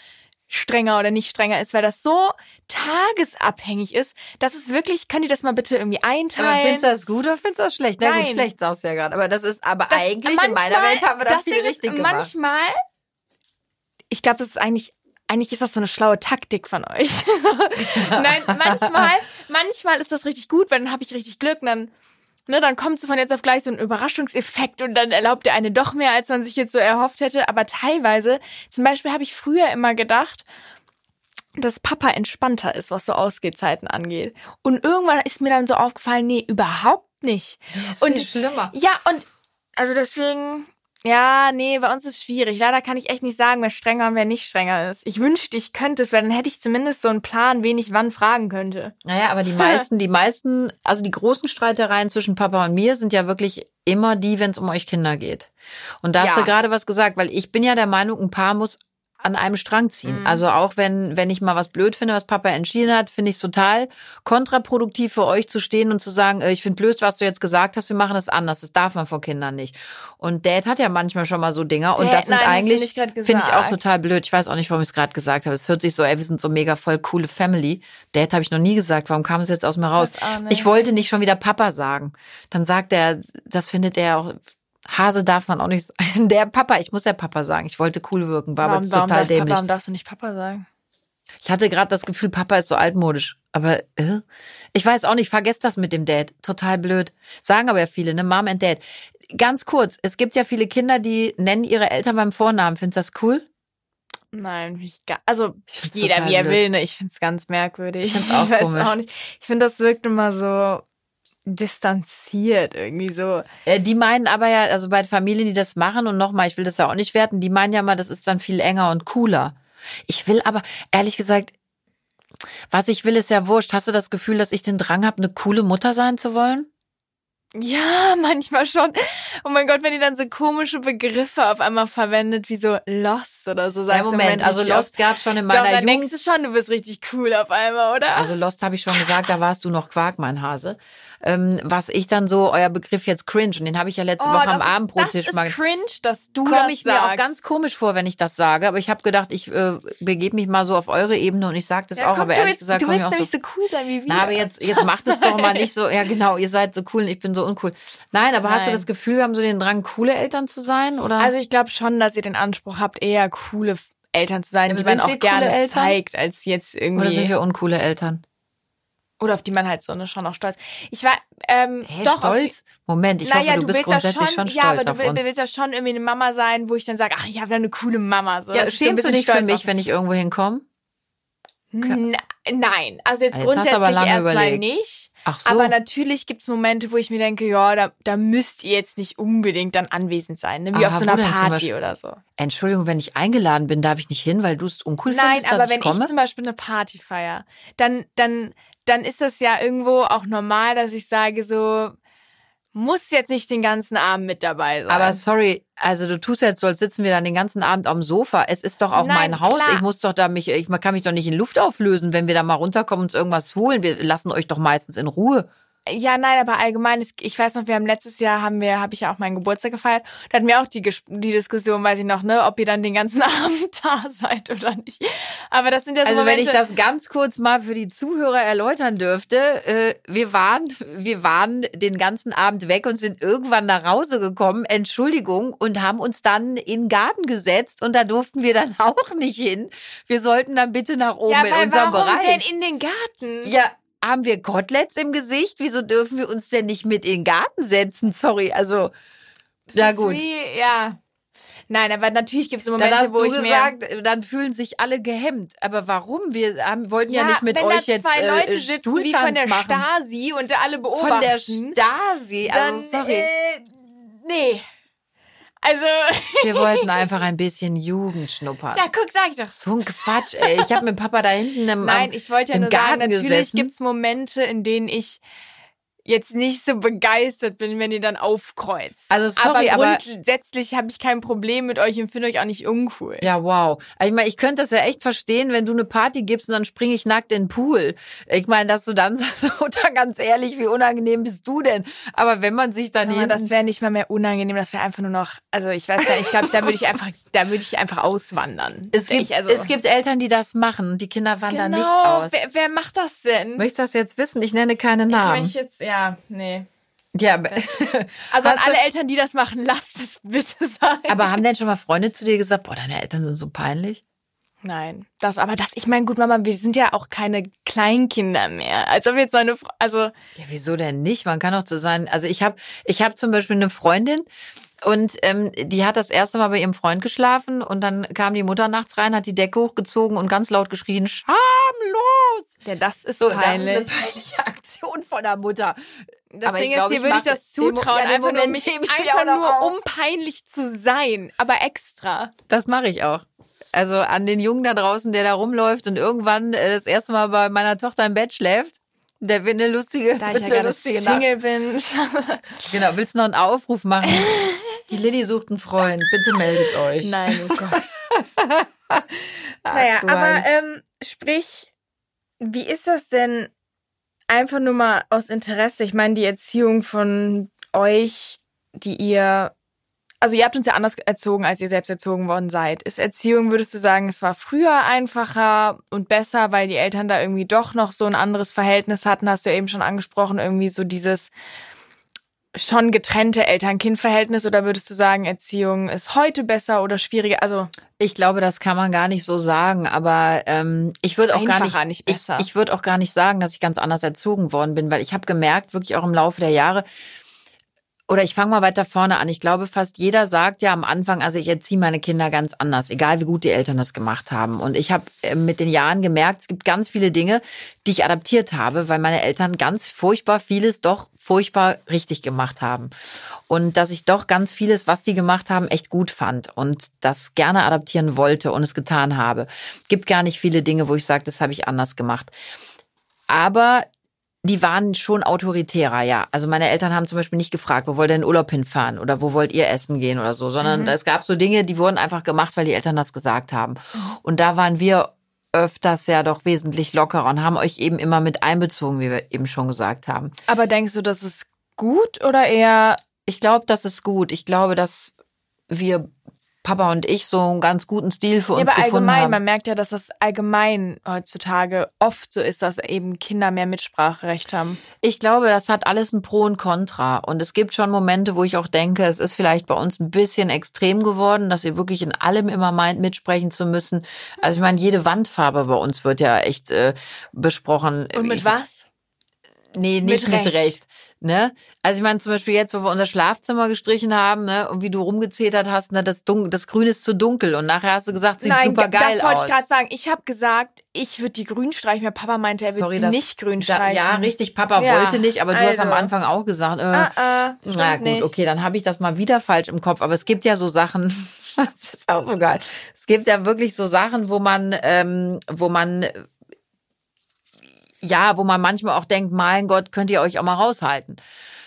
S2: strenger oder nicht strenger ist, weil das so tagesabhängig ist, dass es wirklich, könnt ihr das mal bitte irgendwie
S1: Aber
S2: einteilen?
S1: findest du das gut oder findest du das schlecht? Na gut,
S2: Nein.
S1: schlecht sagst du ja gerade. Aber das ist, aber
S2: Das-
S1: eigentlich in meiner
S2: manchmal-
S1: Welt haben wir da
S2: das
S1: viel
S2: Ding ist,
S1: richtig gemacht.
S2: Manchmal, ich glaube, das ist eigentlich, eigentlich ist das so eine schlaue Taktik von euch. Nein, manchmal, manchmal ist das richtig gut, weil dann habe ich richtig Glück und dann, ne, dann kommt so von jetzt auf gleich so ein Überraschungseffekt und dann erlaubt der eine doch mehr, als man sich jetzt so erhofft hätte. Aber teilweise, zum Beispiel habe ich früher immer gedacht, dass Papa entspannter ist, was so Ausgehzeiten angeht. Und irgendwann ist mir dann so aufgefallen, nee, überhaupt nicht.
S1: Das ist
S2: und-
S1: viel schlimmer.
S2: Ja, und also deswegen, ja, nee, bei uns ist schwierig. Leider kann ich echt nicht sagen, wer strenger und wer nicht strenger ist. Ich wünschte, ich könnte es, weil dann hätte ich zumindest so einen Plan, wen ich wann fragen könnte.
S1: Naja, aber die meisten, die meisten, also die großen Streitereien zwischen Papa und mir sind ja wirklich immer die, wenn es um euch Kinder geht. Und da hast
S2: Ja.
S1: du gerade was gesagt, weil ich bin ja der Meinung, ein Paar muss an einem Strang ziehen.
S2: Mhm.
S1: Also auch wenn, wenn ich mal was blöd finde, was Papa entschieden hat, finde ich es total kontraproduktiv für euch zu stehen und zu sagen, äh, ich finde blöd, was du jetzt gesagt hast, wir machen das anders. Das darf man vor Kindern nicht. Und Dad hat ja manchmal schon mal so Dinger und
S2: Dad,
S1: das sind
S2: nein,
S1: eigentlich, finde ich auch total blöd. Ich weiß auch nicht, warum ich es gerade gesagt habe. Es hört sich so, ey, wir sind so mega voll coole Family. Dad habe ich noch nie gesagt. Warum kam es jetzt aus mir raus? Ich wollte nicht schon wieder Papa sagen. Dann sagt er, das findet er auch. Hase darf man auch nicht sagen. Der Papa, ich muss ja Papa sagen. Ich wollte cool wirken, war aber
S2: warum, warum,
S1: total
S2: darf,
S1: dämlich.
S2: warum darfst du nicht Papa sagen?
S1: Ich hatte gerade das Gefühl, Papa ist so altmodisch. Aber äh? ich weiß auch nicht, vergesst das mit dem Dad. Total blöd. Sagen aber ja viele, ne? Mom and Dad. Ganz kurz, es gibt ja viele Kinder, die nennen ihre Eltern beim Vornamen. Findest du das cool?
S2: Nein, ich gar, also
S1: Ich
S2: jeder wie er
S1: blöd.
S2: will, ne? Ich find's ganz merkwürdig.
S1: Ich auch
S2: weiß
S1: komisch.
S2: auch nicht. Ich finde, das wirkt immer so distanziert irgendwie so.
S1: Äh, Die meinen aber ja, also bei Familien, die das machen, und nochmal, ich will das ja auch nicht werten, die meinen ja mal, das ist dann viel enger und cooler. Ich will aber, ehrlich gesagt, was ich will, ist ja wurscht. Hast du das Gefühl, dass ich den Drang habe, eine coole Mutter sein zu wollen?
S2: Ja, manchmal schon. Oh mein Gott, wenn ihr dann so komische Begriffe auf einmal verwendet, wie so Lost oder so.
S1: Ja,
S2: du
S1: Moment, also Lost gab schon in
S2: oft. Doch,
S1: meiner
S2: dann
S1: Jugend.
S2: denkst du schon, du bist richtig cool auf einmal, oder?
S1: Also Lost habe ich schon gesagt, da warst du noch Quark, mein Hase. Ähm, was ich dann so, euer Begriff jetzt cringe, und den habe ich ja letzte Woche am
S2: Oh,
S1: Abendbrottisch mal
S2: das ist cringe, dass du
S1: komme
S2: das
S1: ich mir
S2: sagst.
S1: auch ganz komisch vor, wenn ich das sage. Aber ich habe gedacht, ich äh, begebe mich mal so auf eure Ebene und ich sage das
S2: ja,
S1: auch.
S2: guck,
S1: aber ehrlich
S2: willst,
S1: gesagt,
S2: du willst nämlich
S1: so,
S2: so cool sein wie wir.
S1: na, aber jetzt, jetzt macht es doch mal nicht so, ja genau, ihr seid so cool und ich bin so uncool. Nein, aber hast du
S2: Nein.
S1: das Gefühl, wir haben so den Drang, coole Eltern zu sein? Oder?
S2: Also ich glaube schon, dass ihr den Anspruch habt, eher coole Eltern zu sein,
S1: Ja,
S2: die man auch gerne
S1: Eltern?
S2: zeigt, als jetzt irgendwie.
S1: oder sind wir uncoole Eltern?
S2: Oder auf die man halt so eine schon auch stolz. Ich war ähm,
S1: Hä,
S2: doch
S1: stolz? Moment, ich
S2: naja,
S1: hoffe, du, bist
S2: willst ja
S1: grundsätzlich schon,
S2: ja, aber
S1: stolz
S2: du
S1: auf
S2: will-
S1: uns.
S2: willst ja schon irgendwie eine Mama sein, wo ich dann sage, ach, ich habe ja eine coole Mama. So,
S1: Ja,
S2: so
S1: schämst du dich für
S2: stolz
S1: mich, wenn ich irgendwo hinkomme?
S2: Nein, also jetzt,
S1: Jetzt du aber
S2: grundsätzlich erstmal
S1: überlegt.
S2: nicht.
S1: Ach so.
S2: Aber natürlich gibt's Momente, wo ich mir denke, ja, da, da müsst ihr jetzt nicht unbedingt dann anwesend sein, ne? wie
S1: Aha,
S2: auf so einer Party oder so.
S1: Entschuldigung, wenn ich eingeladen bin, darf ich nicht hin, weil du es uncool
S2: Nein,
S1: findest,
S2: aber
S1: dass
S2: wenn
S1: ich komme?
S2: ich zum Beispiel eine Party feier, dann, dann, dann ist das ja irgendwo auch normal, dass ich sage, so muss jetzt nicht den ganzen Abend mit dabei sein.
S1: aber sorry, also du tust jetzt so, als sitzen wir dann den ganzen Abend am Sofa. Es ist doch auch
S2: Nein,
S1: mein Haus.
S2: klar.
S1: Ich muss doch da mich, ich kann mich doch nicht in Luft auflösen, wenn wir da mal runterkommen und uns irgendwas holen. Wir lassen euch doch meistens in Ruhe.
S2: Ja, nein, aber allgemein, es- ich weiß noch, wir haben letztes Jahr, haben wir, habe ich ja auch meinen Geburtstag gefeiert. Da hatten wir auch die, die Diskussion, weiß ich noch, ne, ob ihr dann den ganzen Abend da seid oder nicht. Aber das sind ja so
S1: Also wenn
S2: Momente,
S1: ich das ganz kurz mal für die Zuhörer erläutern dürfte, äh, wir waren, wir waren den ganzen Abend weg und sind irgendwann nach Hause gekommen, Entschuldigung, und haben uns dann in den Garten gesetzt und da durften wir dann auch nicht hin. Wir sollten dann bitte nach oben
S2: ja,
S1: in unserem
S2: warum
S1: Bereich.
S2: denn in den Garten?
S1: Ja, haben wir Koteletts im Gesicht? Wieso dürfen wir uns denn nicht mit in den Garten setzen? Sorry, also ja gut.
S2: Wie, ja. Nein, aber natürlich gibt es
S1: Dann
S2: Momente,
S1: hast
S2: wo
S1: du
S2: ich
S1: gesagt, dann fühlen sich alle gehemmt. Aber warum? Wir haben, wollten ja, nicht mit euch jetzt
S2: zwei
S1: äh,
S2: Leute sitzen wie von
S1: Stuhltanz
S2: der
S1: machen.
S2: Stasi und alle beobachten.
S1: Von der Stasi.
S2: dann,
S1: Also sorry.
S2: Äh, nee. Also,
S1: Wir wollten einfach ein bisschen Jugend schnuppern.
S2: ja, guck, sag ich doch.
S1: So ein Quatsch, ey. Ich habe mit Papa da hinten im
S2: Nein,
S1: am-
S2: ich wollte ja nur sagen,
S1: Garten
S2: natürlich
S1: gesessen.
S2: gibt's Momente, in denen ich jetzt nicht so begeistert bin, wenn ihr dann aufkreuzt.
S1: Also sorry,
S2: aber
S1: aber
S2: grundsätzlich habe ich kein Problem mit euch und finde euch auch nicht uncool.
S1: Ja, wow. Also Ich meine, ich könnte das ja echt verstehen, wenn du eine Party gibst und dann springe ich nackt in den Pool. Ich meine, dass du dann sagst, Mutter, ganz ehrlich, wie unangenehm bist du denn? Aber wenn man sich dann hinten
S2: das wäre nicht mal mehr unangenehm, das wäre einfach nur noch, also ich weiß gar nicht, ich glaube, da würde ich einfach, da würde ich einfach auswandern.
S1: es gibt,
S2: ich, also,
S1: es gibt Eltern, die das machen und die Kinder wandern
S2: genau,
S1: nicht aus.
S2: Wer, wer macht das denn?
S1: Möchtest du das jetzt wissen? Ich nenne keine
S2: ich
S1: Namen.
S2: möchte jetzt, ja, nee.
S1: ja, aber,
S2: Also an alle Eltern, die das machen, lasst es bitte sein.
S1: aber haben denn schon mal Freunde zu dir gesagt, boah, deine Eltern sind so peinlich?
S2: Nein, das, aber das, ich meine, gut, Mama, wir sind ja auch keine Kleinkinder mehr. Als ob jetzt so eine, also,
S1: Ja, wieso denn nicht? Man kann doch so sein. Also ich habe ich hab zum Beispiel eine Freundin und ähm, die hat das erste Mal bei ihrem Freund geschlafen und dann kam die Mutter nachts rein, hat die Decke hochgezogen und ganz laut geschrien, schamlos!
S2: ja, das ist
S1: So, das ist eine
S2: peinlich.
S1: peinliche Aktion von der Mutter.
S2: Das
S1: aber
S2: Ding ist, dir würde ich das zutrauen,
S1: ja,
S2: einfach nur, mich, einfach nur, um peinlich zu sein, aber extra.
S1: Das mache ich auch. Also an den Jungen da draußen, der da rumläuft und irgendwann äh, das erste Mal bei meiner Tochter im Bett schläft. Der wird eine lustige,
S2: Da ich ja gerade. Single bin.
S1: Genau, willst du noch einen Aufruf machen? Die Lilly sucht einen Freund. Bitte meldet euch.
S2: Nein, oh Gott.
S1: Ach,
S2: Naja, aber ähm, sprich, wie ist das denn einfach nur mal aus Interesse? Ich meine, die Erziehung von euch, die ihr, also ihr habt uns ja anders erzogen, als ihr selbst erzogen worden seid. Ist Erziehung, würdest du sagen, es war früher einfacher und besser, weil die Eltern da irgendwie doch noch so ein anderes Verhältnis hatten? Hast du ja eben schon angesprochen, irgendwie so dieses schon getrennte Eltern-Kind-Verhältnis oder würdest du sagen, Erziehung ist heute besser oder schwieriger? Also
S1: Ich glaube, das kann man gar nicht so sagen, aber ähm, ich würde auch gar nicht,
S2: nicht besser.
S1: Ich, ich würde auch gar nicht sagen, dass ich ganz anders erzogen worden bin, weil ich habe gemerkt, wirklich auch im Laufe der Jahre, oder ich fange mal weiter vorne an. Ich glaube, fast jeder sagt ja am Anfang, also ich erziehe meine Kinder ganz anders, egal wie gut die Eltern das gemacht haben. Und ich habe äh, mit den Jahren gemerkt, es gibt ganz viele Dinge, die ich adaptiert habe, weil meine Eltern ganz furchtbar vieles doch furchtbar richtig gemacht haben. Und dass ich doch ganz vieles, was die gemacht haben, echt gut fand und das gerne adaptieren wollte und es getan habe. Gibt gar nicht viele Dinge, wo ich sage, das habe ich anders gemacht. Aber die waren schon autoritärer, ja. Also meine Eltern haben zum Beispiel nicht gefragt, wo wollt ihr in Urlaub hinfahren oder wo wollt ihr essen gehen oder so, sondern
S2: Mhm.
S1: es gab so Dinge, die wurden einfach gemacht, weil die Eltern das gesagt haben. Und da waren wir öfters ja doch wesentlich lockerer und haben euch eben immer mit einbezogen, wie wir eben schon gesagt haben.
S2: Aber denkst du, das ist gut oder eher
S1: Ich glaube, das ist gut. Ich glaube, dass wir, Papa und ich, so einen ganz guten Stil für
S2: ja,
S1: uns
S2: aber
S1: gefunden
S2: allgemein,
S1: haben.
S2: man merkt ja, dass das allgemein heutzutage oft so ist, dass eben Kinder mehr Mitspracherecht haben.
S1: Ich glaube, das hat alles ein Pro und Contra. Und es gibt schon Momente, wo ich auch denke, es ist vielleicht bei uns ein bisschen extrem geworden, dass ihr wirklich in allem immer meint, mitsprechen zu müssen. Also ich meine, jede Wandfarbe bei uns wird ja echt äh, besprochen.
S2: Und mit
S1: ich,
S2: was?
S1: Nee, nicht mit, mit Recht. Ne? Also ich meine zum Beispiel jetzt, wo wir unser Schlafzimmer gestrichen haben, ne, und wie du rumgezetert hast, ne, das, Dun das Grün ist zu dunkel und nachher hast du gesagt, sieht Nein, super geil aus.
S2: Das wollte ich gerade sagen. Ich habe gesagt, ich würde die grün streichen. Mein Papa meinte, er würde sie das, nicht grün streichen.
S1: Da, ja, richtig. Papa ja, wollte nicht, aber du also. hast am also. Anfang auch gesagt, äh, uh, uh, na gut, nicht. okay, dann habe ich das mal wieder falsch im Kopf. Aber es gibt ja so Sachen, das ist auch so geil. Es gibt ja wirklich so Sachen, wo man, ähm, wo man ja, wo man manchmal auch denkt, mein Gott, könnt ihr euch auch mal raushalten.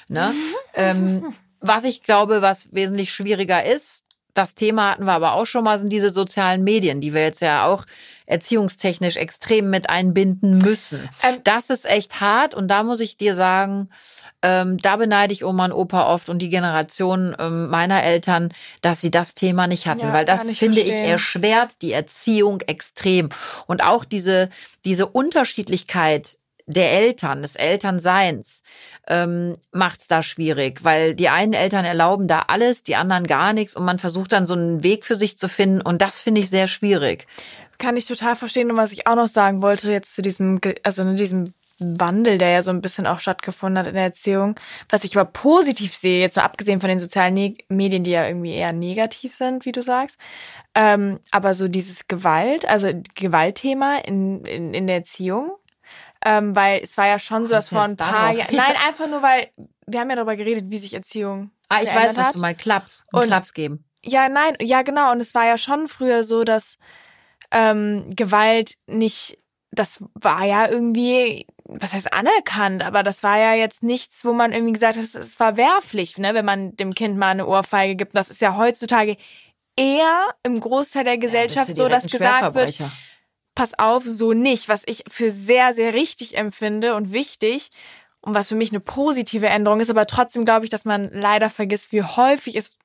S1: Ne? ähm, was ich glaube, was wesentlich schwieriger ist, das Thema hatten wir aber auch schon mal, sind diese sozialen Medien, die wir jetzt ja auch erziehungstechnisch extrem mit einbinden müssen. Ähm, das ist echt hart und da muss ich dir sagen, ähm, da beneide ich Oma und Opa oft und die Generation ähm, meiner Eltern, dass sie das Thema nicht hatten, ja, weil das ich finde verstehen. ich erschwert die Erziehung extrem und auch diese diese Unterschiedlichkeit der Eltern, des Elternseins, ähm, macht es da schwierig, weil die einen Eltern erlauben da alles, die anderen gar nichts und man versucht dann so einen Weg für sich zu finden und das finde ich sehr schwierig.
S2: Kann ich total verstehen und was ich auch noch sagen wollte jetzt zu diesem, also in diesem Wandel, der ja so ein bisschen auch stattgefunden hat in der Erziehung. Was ich aber positiv sehe, jetzt so abgesehen von den sozialen ne Medien, die ja irgendwie eher negativ sind, wie du sagst, ähm, aber so dieses Gewalt, also Gewaltthema in, in, in der Erziehung, ähm, weil es war ja schon so, dass vor ein paar Jahren. Nein, einfach nur, weil wir haben ja darüber geredet, wie sich Erziehung.
S1: Ah, ich weiß, was hat. du mal Klaps, und Klaps geben.
S2: Ja, nein, ja, genau. Und es war ja schon früher so, dass ähm, Gewalt nicht, das war ja irgendwie, was heißt anerkannt, aber das war ja jetzt nichts, wo man irgendwie gesagt hat, es war werflich, ne, wenn man dem Kind mal eine Ohrfeige gibt. Das ist ja heutzutage eher im Großteil der Gesellschaft ja, so, dass gesagt wird, pass auf, so nicht, was ich für sehr, sehr richtig empfinde und wichtig und was für mich eine positive Änderung ist, aber trotzdem glaube ich, dass man leider vergisst, wie häufig es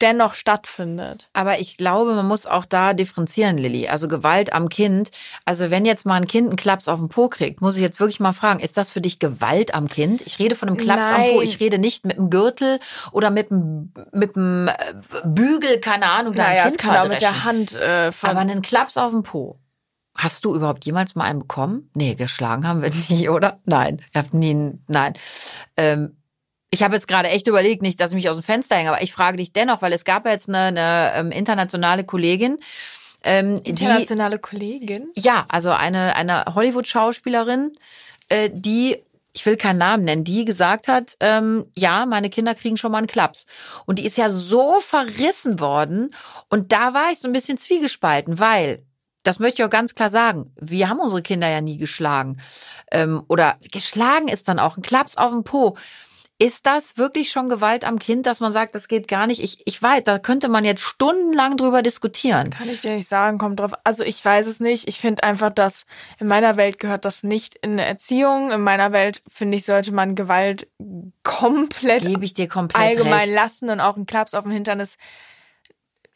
S2: dennoch stattfindet.
S1: Aber ich glaube, man muss auch da differenzieren, Lilly. Also Gewalt am Kind. Also wenn jetzt mal ein Kind einen Klaps auf den Po kriegt, muss ich jetzt wirklich mal fragen, ist das für dich Gewalt am Kind? Ich rede von einem Klaps Nein. am Po. Ich rede nicht mit einem Gürtel oder mit einem, mit einem äh, Bügel, keine Ahnung, da naja, ein Kind
S2: kann auch mit der Hand. Äh,
S1: Aber einen Klaps auf den Po. Hast du überhaupt jemals mal einen bekommen? Nee, geschlagen haben wir nie, oder? Nein, ich habe nie, nein. Ähm, ich habe jetzt gerade echt überlegt, nicht, dass ich mich aus dem Fenster hänge, aber ich frage dich dennoch, weil es gab ja jetzt eine, eine ähm, internationale Kollegin,
S2: ähm, internationale die, Kollegin?
S1: Ja, also eine, eine Hollywood-Schauspielerin, äh, die ich will keinen Namen nennen, die gesagt hat, ähm, ja, meine Kinder kriegen schon mal einen Klaps. Und die ist ja so verrissen worden. Und da war ich so ein bisschen zwiegespalten, weil das möchte ich auch ganz klar sagen. Wir haben unsere Kinder ja nie geschlagen. Ähm, oder geschlagen ist dann auch ein Klaps auf den Po. Ist das wirklich schon Gewalt am Kind, dass man sagt, das geht gar nicht? Ich, ich weiß, da könnte man jetzt stundenlang drüber diskutieren.
S2: Kann ich dir nicht sagen, kommt drauf. Also ich weiß es nicht. Ich finde einfach, dass in meiner Welt gehört das nicht in eine Erziehung. In meiner Welt, finde ich, sollte man Gewalt komplett,
S1: Gebe ich dir komplett
S2: allgemein
S1: recht.
S2: lassen und auch ein Klaps auf den Hintern ist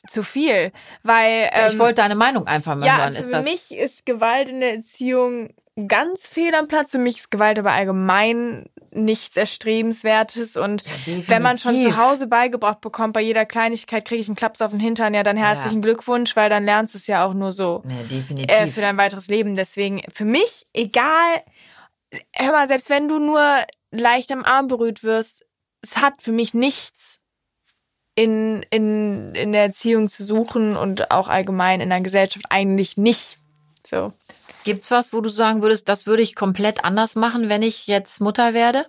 S2: zu viel, weil
S1: ähm, ich wollte deine Meinung einfach mal
S2: ja,
S1: hören.
S2: Ist für das mich ist Gewalt in der Erziehung ganz fehl am Platz. Für mich ist Gewalt aber allgemein nichts Erstrebenswertes und ja, wenn man schon zu Hause beigebracht bekommt, bei jeder Kleinigkeit kriege ich einen Klaps auf den Hintern, ja, dann herzlichen ja. Glückwunsch, weil dann lernst du es ja auch nur so
S1: ja, definitiv.
S2: Äh, für dein weiteres Leben. Deswegen für mich egal, hör mal, selbst wenn du nur leicht am Arm berührt wirst, es hat für mich nichts in, in, in der Erziehung zu suchen und auch allgemein in der Gesellschaft eigentlich nicht. So.
S1: Gibt's was, wo du sagen würdest, das würde ich komplett anders machen, wenn ich jetzt Mutter werde?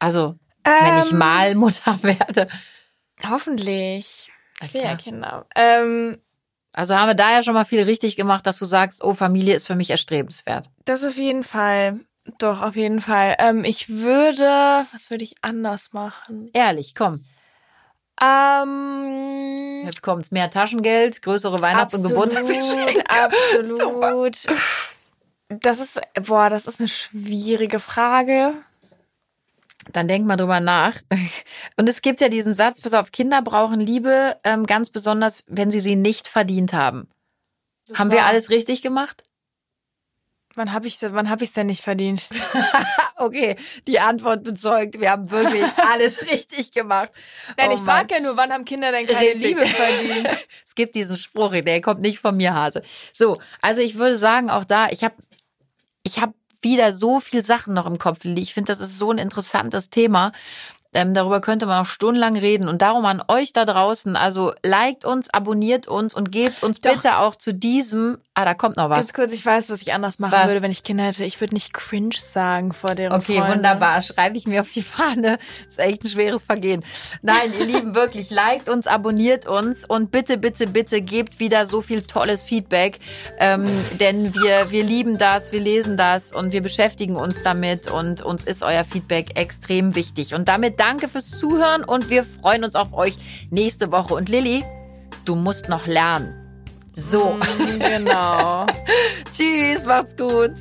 S1: Also, ähm, wenn ich ähm. mal Mutter werde.
S2: Hoffentlich. Ich will ja Kinder. Ähm,
S1: also haben wir da ja schon mal viel richtig gemacht, dass du sagst, oh, Familie ist für mich erstrebenswert.
S2: Das auf jeden Fall. Doch, auf jeden Fall. Ähm, ich würde, was würde ich anders machen?
S1: Ehrlich, komm.
S2: Ähm,
S1: Jetzt kommt's. Mehr Taschengeld, größere Weihnachts- absolut, und Geburtstagsgeschenke.
S2: Absolut. Das ist, boah, das ist eine schwierige Frage.
S1: Dann denk mal drüber nach. Und es gibt ja diesen Satz, pass auf, Kinder brauchen Liebe, ähm, ganz besonders, wenn sie sie nicht verdient haben. Das haben wir alles richtig gemacht?
S2: Wann habe ich wann hab ich's denn nicht verdient?
S1: okay, die Antwort bezeugt, wir haben wirklich alles richtig gemacht.
S2: Nein, oh ich frage ja nur, wann haben Kinder denn keine richtig. Liebe verdient?
S1: es gibt diesen Spruch, der kommt nicht von mir, Hase. So, also ich würde sagen, auch da, ich habe ich habe wieder so viel Sachen noch im Kopf. Ich finde, das ist so ein interessantes Thema. Ähm, darüber könnte man auch stundenlang reden. Und darum an euch da draußen, also liked uns, abonniert uns und gebt uns
S2: Doch.
S1: bitte auch zu diesem. Ah, da kommt noch was.
S2: Ganz kurz, ich weiß, was ich anders machen
S1: Was?
S2: würde, wenn ich Kinder hätte. Ich würde nicht cringe sagen vor deren
S1: Okay,
S2: Freunde.
S1: wunderbar. Schreibe ich mir auf die Fahne. ist echt ein schweres Vergehen. Nein, ihr Lieben, wirklich, liked uns, abonniert uns und bitte, bitte, bitte gebt wieder so viel tolles Feedback. Ähm, denn wir, wir lieben das, wir lesen das und wir beschäftigen uns damit und uns ist euer Feedback extrem wichtig. Und damit danke fürs Zuhören und wir freuen uns auf euch nächste Woche. Und Lilly, du musst noch lernen. So,
S2: Mm, Genau.
S1: tschüss, macht's gut.